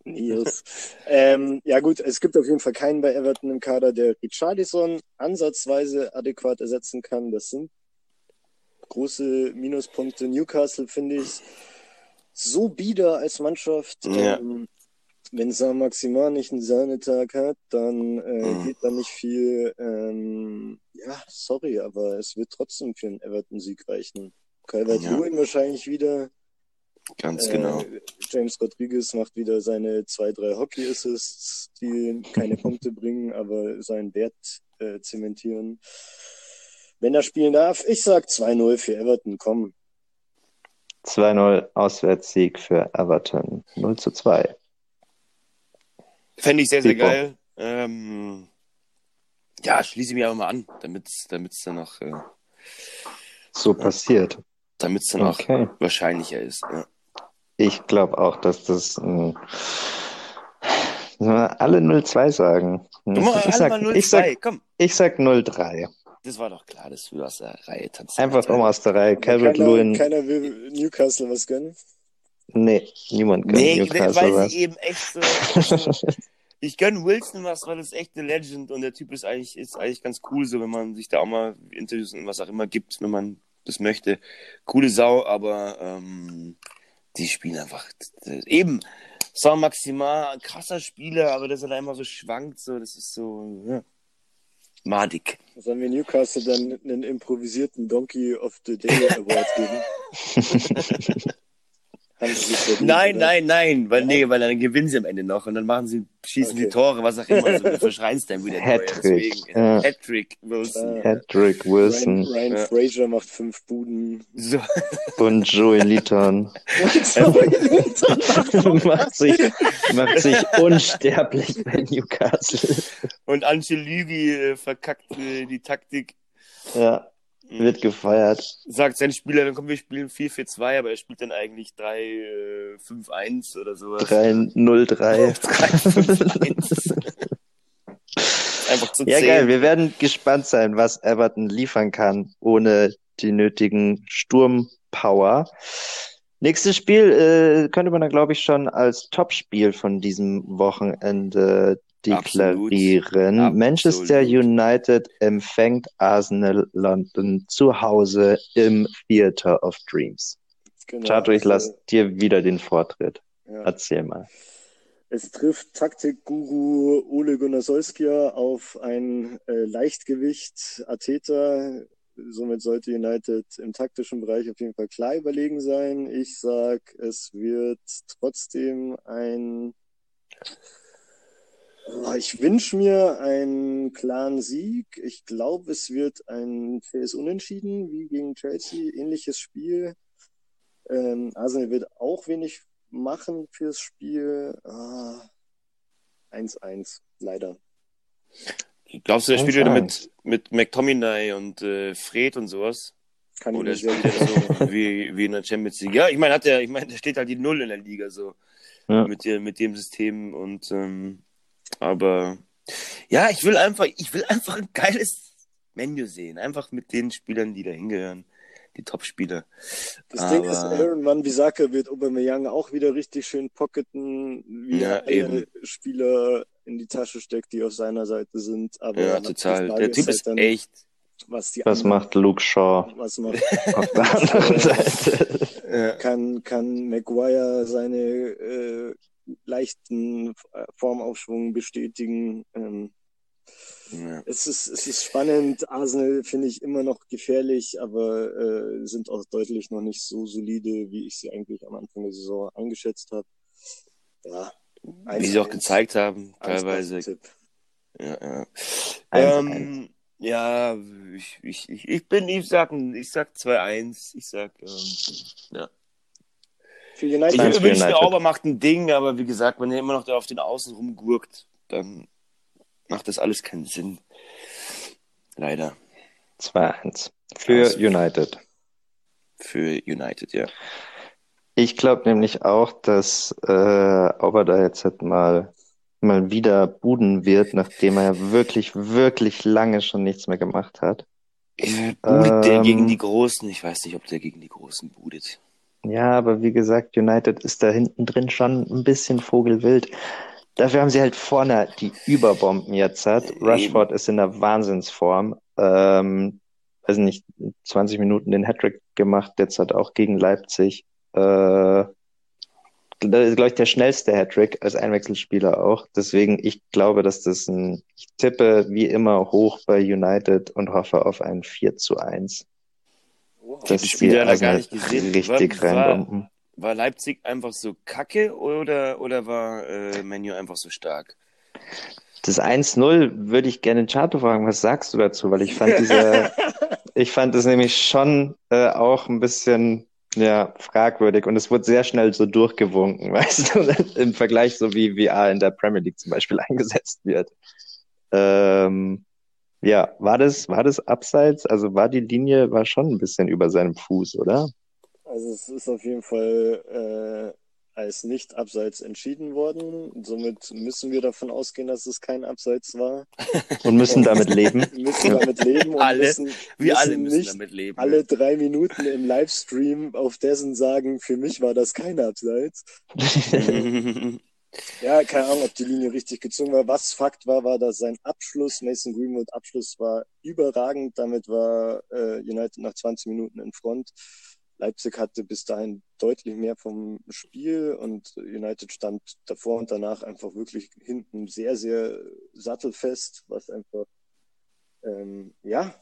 Ja. Nils. ähm, ja gut, es gibt auf jeden Fall keinen bei Everton im Kader, der Richarlison ansatzweise adäquat ersetzen kann. Das sind große Minuspunkte. Newcastle finde ich so bieder als Mannschaft. Ja. Ähm, wenn Saint Maximan nicht einen Sahnetag hat, dann äh, Mhm. geht da nicht viel. Ähm, ja, sorry, aber es wird trotzdem für einen Everton-Sieg reichen. Calvert Ja. Lewin wahrscheinlich wieder. Ganz genau. Äh, James Rodriguez macht wieder seine zwei, drei Hockey-Assists, die keine Punkte bringen, aber seinen Wert äh, zementieren. Wenn er spielen darf, ich sag 2-0 für Everton, komm. 2-0 Auswärtssieg für Everton. 0 zu 2. Fände ich sehr, sehr geil. Ähm, ja, schließe ich mich aber mal an, damit es dann noch, äh, So passiert. damit's dann auch Okay. wahrscheinlicher ist. Ja. Ich glaube auch, dass das wir alle 0-2 sagen. Mal, ich, alle sag, mal 0-2. ich, sag, Komm, ich sag 0-3. das war doch klar, dass du aus der Reihe tanzt. Einfach um aus der Reihe. Calvert keiner, Lewin. keiner will Newcastle was gönnen. Nee, niemand kann Nee, Newcastle weil was. sie eben echt so. ich gönn Wilson was, weil das echt eine Legend und der Typ ist eigentlich, ist eigentlich ganz cool, so wenn man sich da auch mal Interviews und was auch immer gibt, wenn man das möchte. Coole Sau, aber ähm, die spielen einfach. Eben, Saint Maximal, krasser Spieler, aber dass er da immer so schwankt, so, das ist so, ja. Madig. Sollen wir Newcastle dann einen improvisierten Donkey of the Day Award geben? Haben sie sich verdient, nein, nein, nein, weil, nee, weil dann gewinnen sie am Ende noch und dann machen sie, schießen okay. die Tore, was auch immer, also du verschreinst dann wieder. Hattrick. Ja. Hattrick Wilson. Hattrick Wilson. Ryan, Ryan ja. Fraser macht fünf Buden. So. Und Joey Litton. macht, sich, macht sich unsterblich bei Newcastle. Und Angelügi äh, verkackt äh, die Taktik. Ja. Wird gefeiert. Sagt sein Spieler, dann kommen wir spielen 4-4-2, aber er spielt dann eigentlich 3-5-1 oder sowas. 3-0-3. 3-5-1. Einfach zu Ja, 10. geil. Wir werden gespannt sein, was Everton liefern kann, ohne die nötigen Sturmpower. Nächstes Spiel äh, könnte man dann, glaube ich, schon als Topspiel von diesem Wochenende deklarieren. Absolut. Manchester Absolut. United empfängt Arsenal London zu Hause im Theater of Dreams. Genau, Chato, ich also, lasse dir wieder den Vortritt. ja. Erzähl mal. Es trifft Taktikguru Ole Gunnar Solskjaer auf ein äh, Leichtgewicht Ateta. Somit sollte United im taktischen Bereich auf jeden Fall klar überlegen sein. Ich sag, es wird trotzdem ein Ich wünsche mir einen klaren Sieg. Ich glaube, es wird ein faires Unentschieden wie gegen Chelsea. Ähnliches Spiel. Ähm, Arsenal wird auch wenig machen fürs Spiel. Ah, 1-1, leider. Glaubst du, der spielt wieder 1-1. mit, mit McTominay und äh, Fred und sowas? Kann ich Oder gut er so wie, wie in der Champions League? Ja, ich meine, hat er, ich meine, da steht halt die Null in der Liga so Ja. mit, der, mit dem System und ähm, aber ja, ich will einfach, ich will einfach ein geiles Menü sehen. Einfach mit den Spielern, die da hingehören. Die Top-Spieler. Das Ding ist, Aber- Aaron Van Bissaka wird Aubameyang auch wieder richtig schön pocketen, wie Ja, er Spieler in die Tasche steckt, die auf seiner Seite sind. Aber Ja, total. Der Typ halt ist dann, echt. was die Was anderen- macht Luke Shaw was macht auf der anderen Seite? Kann, kann Maguire seine äh, leichten äh, Formaufschwung bestätigen. Ähm, ja. es, ist, es ist spannend. Arsenal finde ich immer noch gefährlich, aber äh, sind auch deutlich noch nicht so solide, wie ich sie eigentlich am Anfang der Saison eingeschätzt habe. Ja, Wie sie auch gezeigt haben, teilweise. Tipp. Ja, ja. Eins, ähm, ja, ich, ich, ich, ich bin, ich sag, ich sag 2-1. Ich sag, ähm, ja. Für United Ich wünschte, United. Auber macht ein Ding, aber wie gesagt, wenn er immer noch da auf den Außen rumgurkt, dann macht das alles keinen Sinn. Leider. 2-1 für Krass. United. Für United, ja. Ich glaube nämlich auch, dass äh, Auber da jetzt halt mal, mal wieder Buden wird, nachdem er ja wirklich, wirklich lange schon nichts mehr gemacht hat. Budet der Ähm. gegen die Großen? Ich weiß nicht, ob der gegen die Großen budet. Ja, aber wie gesagt, United ist da hinten drin schon ein bisschen vogelwild. Dafür haben sie halt vorne die Überbomben jetzt hat. Eben. Rashford ist in der Wahnsinnsform. Ähm, weiß nicht, 20 Minuten den Hattrick gemacht, jetzt hat auch gegen Leipzig. Äh, das ist, glaube ich, der schnellste Hattrick als Einwechselspieler auch. Deswegen, ich glaube, dass das ein, ich tippe wie immer hoch bei United und hoffe auf ein 4 zu 1. Wow. Die Spiele die leider gar nicht gesehen. richtig War- reinbomben. War Leipzig einfach so kacke oder, oder war äh, Menu einfach so stark? Das 1-0 würde ich gerne Chato fragen, was sagst du dazu? Weil ich fand diese, ich fand es nämlich schon äh, auch ein bisschen ja, fragwürdig und es wurde sehr schnell so durchgewunken, weißt du, im Vergleich so wie VR in der Premier League zum Beispiel eingesetzt wird. Ähm, ja, war das, war das abseits? Also war die Linie, war schon ein bisschen über seinem Fuß, oder? Also es ist auf jeden Fall äh, als nicht abseits entschieden worden. Somit müssen wir davon ausgehen, dass es kein Abseits war. Und müssen damit leben. Wir müssen damit leben und Alle. müssen, Wir müssen alle müssen nicht damit leben. alle drei Minuten im Livestream auf dessen sagen, für mich war das kein Abseits. Ja, keine Ahnung, ob die Linie richtig gezogen war. Was Fakt war, war, dass sein Abschluss, Mason Greenwood Abschluss war überragend. Damit war äh, United nach 20 Minuten in Front. Leipzig hatte bis dahin deutlich mehr vom Spiel und United stand davor und danach einfach wirklich hinten sehr, sehr sattelfest, was einfach, ähm, ja,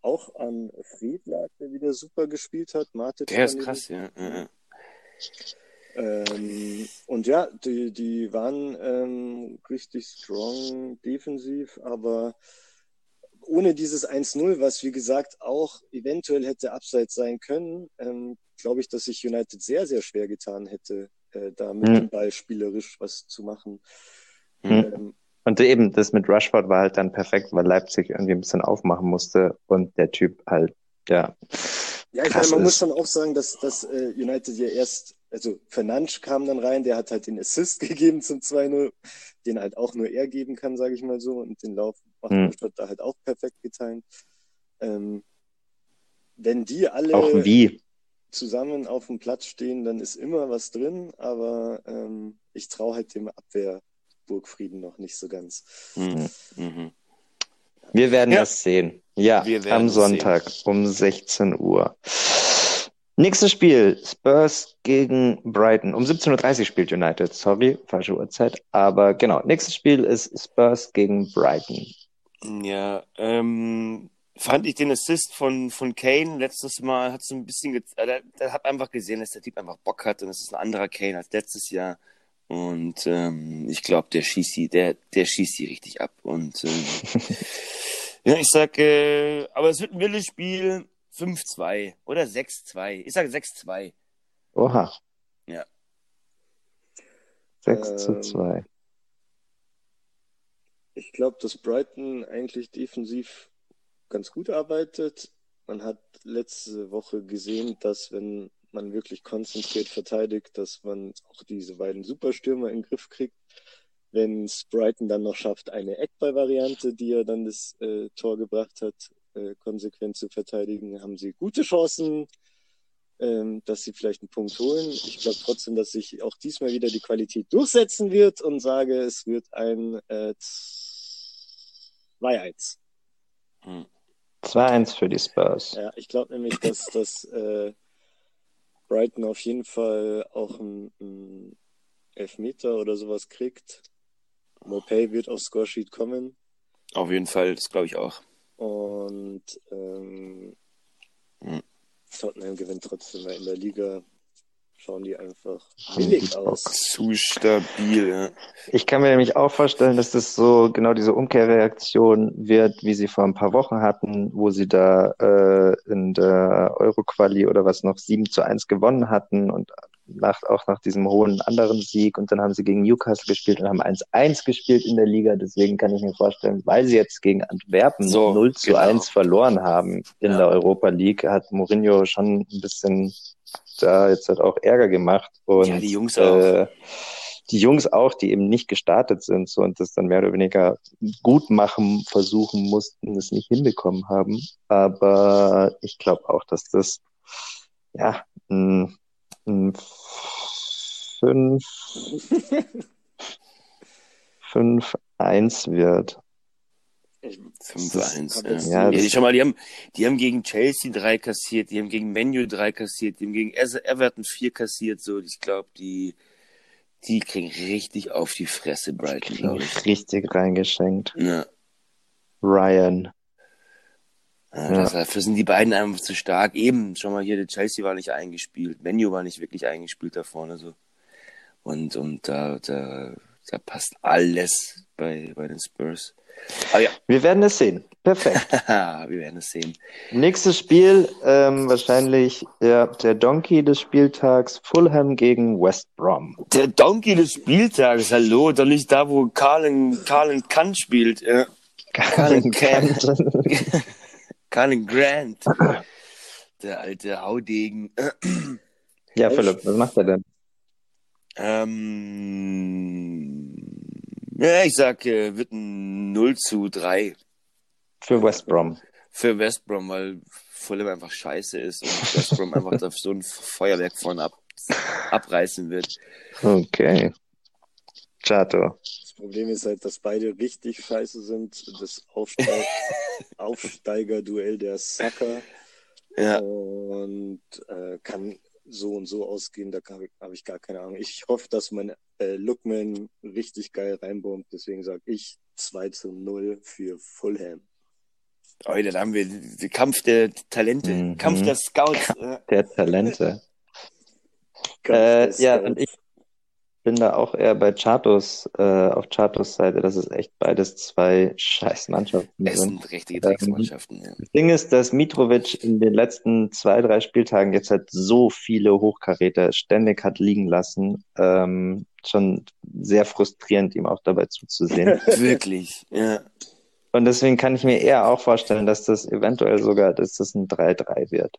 auch an Fried lag, der wieder super gespielt hat. Martin Der ist krass, ja. ja. Ähm, und ja, die, die waren ähm, richtig strong defensiv, aber ohne dieses 1-0, was wie gesagt auch eventuell hätte abseits sein können, ähm, glaube ich, dass sich United sehr, sehr schwer getan hätte, äh, da mit mhm. dem Ball spielerisch was zu machen. Mhm. Und eben, das mit Rushford war halt dann perfekt, weil Leipzig irgendwie ein bisschen aufmachen musste und der Typ halt, ja. Ja, ich meine, man ist. muss schon auch sagen, dass, dass äh, United ja erst, also Fernandes kam dann rein, der hat halt den Assist gegeben zum 2-0, den halt auch nur er geben kann, sage ich mal so, und den Lauf macht hm. Rushford da halt auch perfekt geteilt. Ähm, wenn die alle auch wie. zusammen auf dem Platz stehen, dann ist immer was drin, aber ähm, ich traue halt dem Abwehr Burgfrieden noch nicht so ganz. Mhm. Mhm. Wir werden ja. das sehen. Ja, am Sonntag sehen. um 16 Uhr. Nächstes Spiel, Spurs gegen Brighton. Um 17.30 Uhr spielt United. Sorry, falsche Uhrzeit. Aber genau, nächstes Spiel ist Spurs gegen Brighton. Ja, ähm, fand ich den Assist von, von Kane letztes Mal, hat so ein bisschen, äh, der, der hat einfach gesehen, dass der Typ einfach Bock hat und es ist ein anderer Kane als letztes Jahr. Und ähm, ich glaube, der schießt sie, der, der schießt sie richtig ab. Und ähm, ja, ich sag, äh, aber es wird ein wildes Spiel 5-2 oder 6-2. Ich sage 6-2. Oha. Ja. 6 ähm, zu 2. Ich glaube, dass Brighton eigentlich defensiv ganz gut arbeitet. Man hat letzte Woche gesehen, dass wenn man wirklich konzentriert verteidigt, dass man auch diese beiden Superstürmer in den Griff kriegt. Wenn es Brighton dann noch schafft, eine Eckball-Variante, die er dann das äh, Tor gebracht hat, äh, konsequent zu verteidigen, haben sie gute Chancen, ähm, dass sie vielleicht einen Punkt holen. Ich glaube trotzdem, dass sich auch diesmal wieder die Qualität durchsetzen wird und sage, es wird ein äh, 2-1. 2-1 für die Spurs. Ja, ich glaube nämlich, dass das äh, Brighton auf jeden Fall auch einen, Elfmeter oder sowas kriegt. Mopay wird aufs Scoresheet kommen. Auf jeden Fall, das glaube ich auch. Und ähm, hm. Tottenham gewinnt trotzdem in der Liga schauen die einfach billig aus. Zu stabil, ja. Ich kann mir nämlich auch vorstellen, dass das so genau diese Umkehrreaktion wird, wie sie vor ein paar Wochen hatten, wo sie da äh, in der Euroquali oder was noch 7 zu 1 gewonnen hatten und nach, auch nach diesem hohen anderen Sieg und dann haben sie gegen Newcastle gespielt und haben 1-1 gespielt in der Liga. Deswegen kann ich mir vorstellen, weil sie jetzt gegen Antwerpen so, 0 zu genau. 1 verloren haben in ja. der Europa League, hat Mourinho schon ein bisschen da jetzt halt auch Ärger gemacht. Und, ja, die Jungs auch. Äh, die Jungs auch, die eben nicht gestartet sind so und das dann mehr oder weniger gut machen versuchen mussten, es nicht hinbekommen haben. Aber ich glaube auch, dass das ja ein, ein fünf 5-1 wird. 5-1. Ja. Ja, schau mal, die haben, die haben gegen Chelsea drei kassiert, die haben gegen Menu drei kassiert, die haben gegen Everton vier kassiert. So, ich glaube, die, die kriegen richtig auf die Fresse, Brighton, glaube ich. Richtig reingeschenkt. Ja. Ryan. Ja, ja. dafür sind die beiden einfach zu stark. Eben, schau mal hier, der Chelsea war nicht eingespielt, Menu war nicht wirklich eingespielt da vorne so. Und, und da, da, da passt alles bei, bei den Spurs. Aber ja. Wir werden es sehen. Perfekt. Wir werden es sehen. Nächstes Spiel, ähm, wahrscheinlich ja, der Donkey des Spieltags, Fulham gegen West Brom. Der Donkey des Spieltags, hallo, doch nicht da, wo Carlin, Carlin Kant spielt. Ja. Carlin Kant. Carlin Grant. Der alte Haudegen. ja, Philipp, was macht er denn? Ähm, ja, ich sag, äh, wird ein 0 zu 3. Für West Brom. Für West Brom, weil Fulham einfach scheiße ist und West Brom einfach da so ein Feuerwerk von ab, abreißen wird. Okay. Chato. Das Problem ist halt, dass beide richtig scheiße sind. Das Aufsteig Aufsteiger-Duell der Sucker Ja. und äh, kann so und so ausgehen, da habe hab ich gar keine Ahnung. Ich hoffe, dass mein äh, Lookman richtig geil reinbombt, deswegen sage ich 2 zu 0 für Fulham. Oh, dann haben wir den Kampf der Talente, Mhm. Kampf der Scouts. Der Talente. Äh, des ja, und ich bin da auch eher bei Chatos, äh, auf Chatos Seite, dass es echt beides zwei scheiß Mannschaften Es sind. sind richtige Drecksmannschaften. Ja. Das Ding ist, dass Mitrovic in den letzten zwei, drei Spieltagen jetzt halt so viele Hochkaräter ständig hat liegen lassen. Ähm, schon sehr frustrierend, ihm auch dabei zuzusehen. Wirklich. Ja. Und deswegen kann ich mir eher auch vorstellen, dass das eventuell sogar, dass das ein 3-3 wird.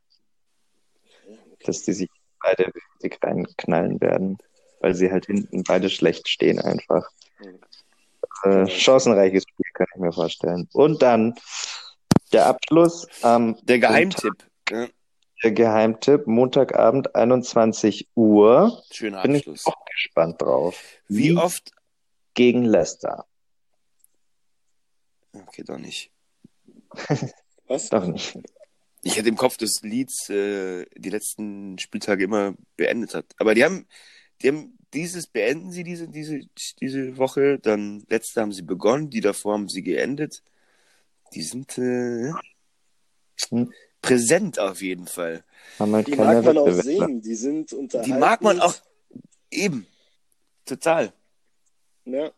Dass die sich beide richtig reinknallen werden, weil sie halt hinten beide schlecht stehen einfach. Äh, chancenreiches Spiel, kann ich mir vorstellen. Und dann der Abschluss am Der Geheimtipp. Ja. der Geheimtipp, Montagabend 21 Uhr. Schöner Bin ich Abschluss. auch gespannt drauf. Wie Leeds oft? Gegen Leicester. Okay, doch nicht. Was? Doch nicht. Ich hätte im Kopf, dass Leeds äh, die letzten Spieltage immer beendet hat. Aber die haben, die haben dieses beenden sie diese diese diese Woche. Dann letzte haben sie begonnen, die davor haben sie geendet. Die sind äh, Hm. präsent auf jeden Fall. Haben halt Die keine mag man auch sehen, die sind Die unterhalten. mag man auch eben total. Ja.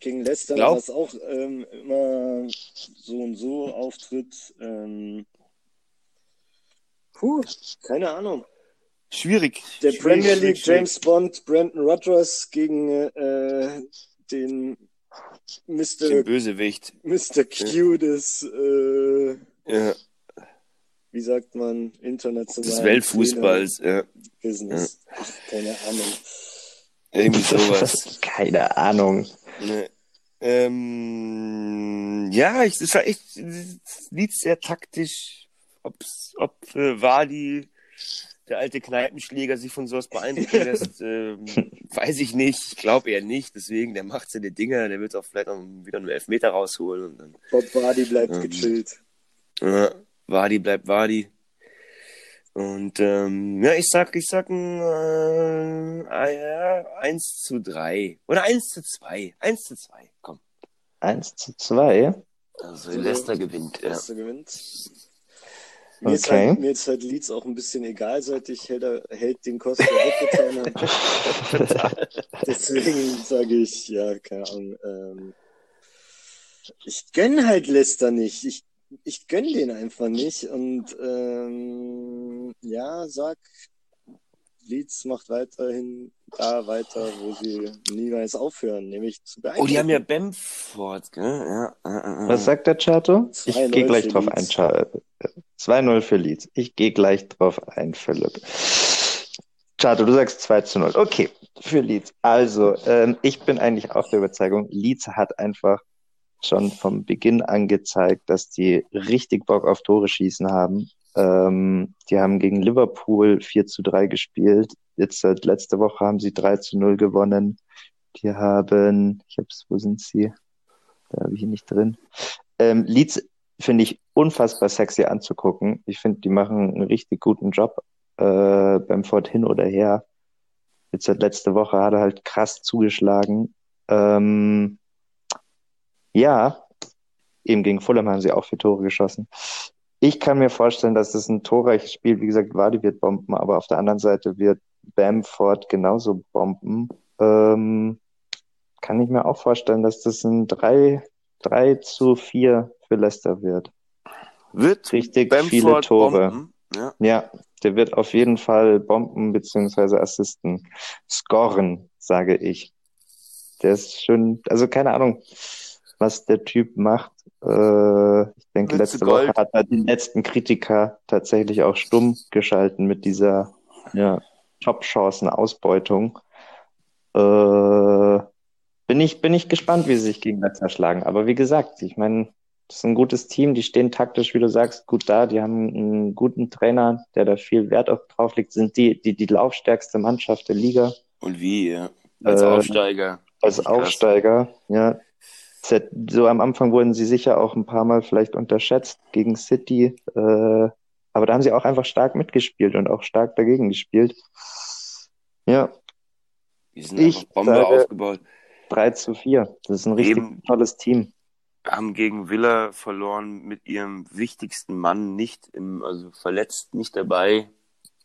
Gegen Leicester war es auch ähm, immer so und so Auftritt. Ähm, puh, keine Ahnung. Schwierig. Der Schwierig, Premier League schwierig. James Bond, Brandon Rodgers gegen äh, den Den Mr. Bösewicht. Mr. Q des, äh, Ja, wie sagt man, internationalen des Weltfußballs. Ja, Business. Ach, keine Ahnung. irgendwie sowas. Keine Ahnung. Ne. Ähm, ja, ich, es ist halt echt, es liegt sehr taktisch, ob's, ob äh, Wadi, der alte Kneipenschläger, sich von sowas beeindrucken lässt, ähm, weiß ich nicht. Ich glaube eher nicht. Deswegen, der macht seine Dinger, der wird auch vielleicht auch wieder einen Elfmeter rausholen. Und dann, Bob Vardy bleibt Ähm. gechillt. ja, Wadi bleibt Wadi. Und ähm, ja, ich sag, ich sag ein äh, ah, ja, 1 zu 3. Oder 1 zu 2. 1 zu 2. Komm. 1 zu 2. Also Leicester gewinnt, ja. Leicester gewinnt. Mir, ist Okay. halt, mir ist halt Leeds auch ein bisschen egal, seit ich Helder, Held den Costa weggetan habe. Deswegen sage ich, ja, keine Ahnung. Ähm, ich gönn halt Leicester nicht. Ich, ich gönn den einfach nicht. Und ähm, ja, sag, Leeds macht weiterhin da weiter, wo sie niemals aufhören, nämlich zu beeindrucken. Oh, die haben ja Bamford, gell? Ja. Was sagt der Chato? Ich 2-0 gehe gleich drauf Leeds. ein, Chato. 2-0 für Leeds. Ich gehe gleich drauf ein, Philipp. Chato, du sagst 2 zu 0. Okay, für Leeds. Also, ähm, ich bin eigentlich auch der Überzeugung, Leeds hat einfach schon vom Beginn an gezeigt, dass die richtig Bock auf Tore schießen haben. Ähm, die haben gegen Liverpool 4 zu 3 gespielt. Jetzt seit letzte Woche haben sie 3 zu 0 gewonnen. Die haben, ich hab's, wo sind sie? Da habe ich ihn nicht drin. Ähm, Leeds finde ich unfassbar sexy anzugucken. Ich finde, die machen einen richtig guten Job äh, beim Fort hin oder her. Jetzt seit letzte Woche hat er halt krass zugeschlagen. Ähm, ja, eben gegen Fulham haben sie auch vier Tore geschossen. Ich kann mir vorstellen, dass das ein torreiches Spiel, wie gesagt, Wadi wird bomben, aber auf der anderen Seite wird Bamford genauso bomben. Ähm, kann ich mir auch vorstellen, dass das ein 3, 3 zu 4 für Leicester wird. Wird Richtig Bamford viele Tore. bomben? Ja. Ja, der wird auf jeden Fall Bomben beziehungsweise Assisten scoren, sage ich. Der ist schön, also keine Ahnung, was der Typ macht. Äh, ich denke, letzte Gold. Woche hat er den letzten Kritiker tatsächlich auch stumm geschalten mit dieser ja, Top-Chancen-Ausbeutung. Äh, bin ich, bin ich gespannt, wie sie sich gegen Leicester schlagen. Aber wie gesagt, ich meine, das ist ein gutes Team, die stehen taktisch, wie du sagst, gut da, die haben einen guten Trainer, der da viel Wert drauf legt, sind die, die, die laufstärkste Mannschaft der Liga Und wie, ja. Als Äh, Aufsteiger. als. Aufsteiger, ja. So am Anfang wurden sie sicher auch ein paar Mal vielleicht unterschätzt gegen City, äh, Aber da haben sie auch einfach stark mitgespielt und auch stark dagegen gespielt. Ja, Die sind Ich einfach Bombe aufgebaut. 3 zu 4. Das ist ein richtig Eben. tolles Team. Haben gegen Villa verloren mit ihrem wichtigsten Mann nicht im, also verletzt, nicht dabei.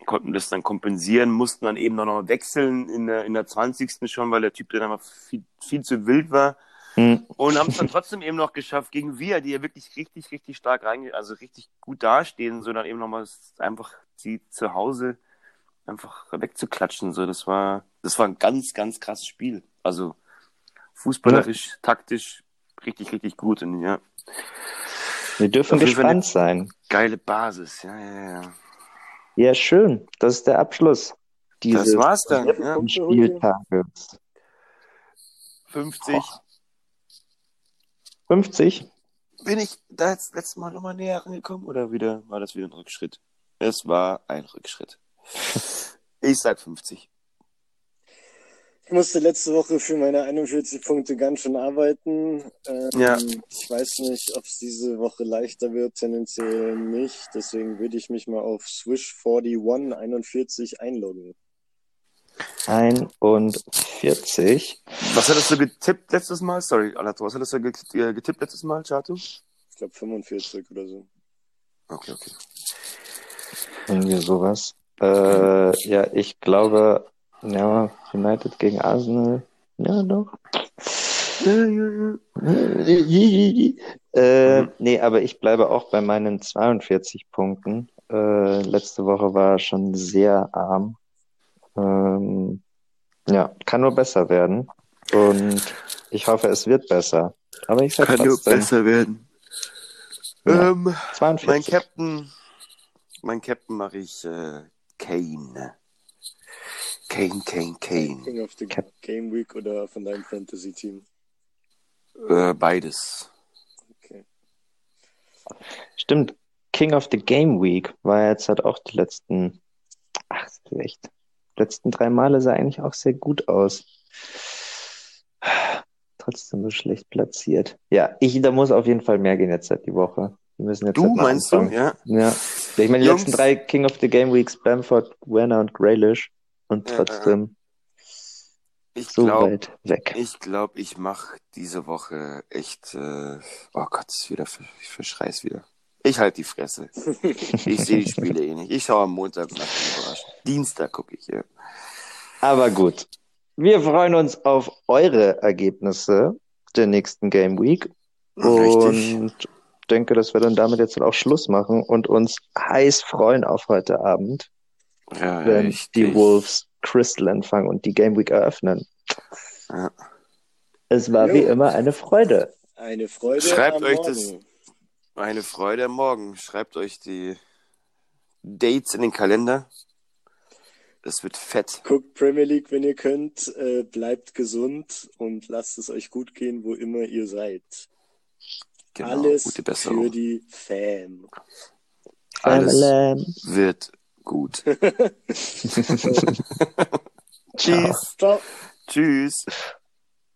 Konnten das dann kompensieren, mussten dann eben noch wechseln in der, in der 20. schon, weil der Typ dann einfach viel, viel zu wild war. Hm. Und haben es dann trotzdem eben noch geschafft gegen Via, die ja wirklich richtig, richtig stark reinge, also richtig gut dastehen, so dann eben nochmal einfach sie zu Hause einfach wegzuklatschen. So, das war, das war ein ganz, ganz krasses Spiel. Also fußballerisch, taktisch, richtig, richtig gut. Und ja, Wir dürfen gespannt sein. geile Basis. Ja, ja, ja. Ja, schön. Das ist der Abschluss Das dieses war's dann. Ja. Spieltages. 50. 50? Bin ich da jetzt letztes Mal nochmal näher rangekommen oder wieder war das wieder ein Rückschritt? Es war ein Rückschritt. Ich sag 50. Ich musste letzte Woche für meine 41 Punkte ganz schön arbeiten. Ähm, Ja. Ich weiß nicht, ob es diese Woche leichter wird, tendenziell nicht. Deswegen würde ich mich mal auf Swish 41 41 einloggen. 41. Was hattest du getippt letztes Mal? Sorry, Alato, was hattest du äh, getippt letztes Mal, Chato? Ich glaube 45 oder so. Okay, okay. Irgendwie sowas. Äh, ja, ich glaube, ja, United gegen Arsenal. Ja, doch. Äh, nee, aber ich bleibe auch bei meinen 42 Punkten. Äh, letzte Woche war schon sehr arm. Ähm, ja, kann nur besser werden. Und ich hoffe, es wird besser. Aber ich sag trotzdem werden. Ja. Ähm, mein 42. Captain, mein Captain mache ich äh, Kane. Kane, Kane, Kane. King of the Cap- Game Week oder von deinem Fantasy-Team. Äh, beides. Okay. Stimmt. King of the Game Week war jetzt halt auch die letzten, ach, echt, letzten drei Male sah eigentlich auch sehr gut aus. Trotzdem so schlecht platziert. Ja, ich, da muss auf jeden Fall mehr gehen jetzt seit die Woche. Wir müssen jetzt Du halt meinst du, anfangen. ja? Ja. Ich meine, die Jungs. letzten drei King of the Game Weeks, Bamford, Werner und Grealish. Und Ja, trotzdem Ich so glaube, weit weg. ich glaube, ich mache diese Woche echt, äh, oh Gott, ist wieder, ich verschrei's wieder. Ich halte die Fresse. Ich sehe die Spiele eh nicht. Ich schaue am Montag nach dem Überraschen. Dienstag gucke ich, ja. Aber gut. Wir freuen uns auf eure Ergebnisse der nächsten Game Week. Richtig. Und denke, dass wir dann damit jetzt auch Schluss machen und uns heiß freuen auf heute Abend, Ja, wenn richtig. die Wolves Crystal empfangen und die Game Week eröffnen. Ja. Es war Jo. wie immer eine Freude. Eine Freude. Schreibt am euch Morgen. das- Eine Freude am Morgen. Schreibt euch die Dates in den Kalender. Das wird fett. Guckt Premier League, wenn ihr könnt. Äh, bleibt gesund und lasst es euch gut gehen, wo immer ihr seid. Genau. Alles Gute für Besserung. die Fam. Alles Family. wird gut. Tschüss. Tschüss.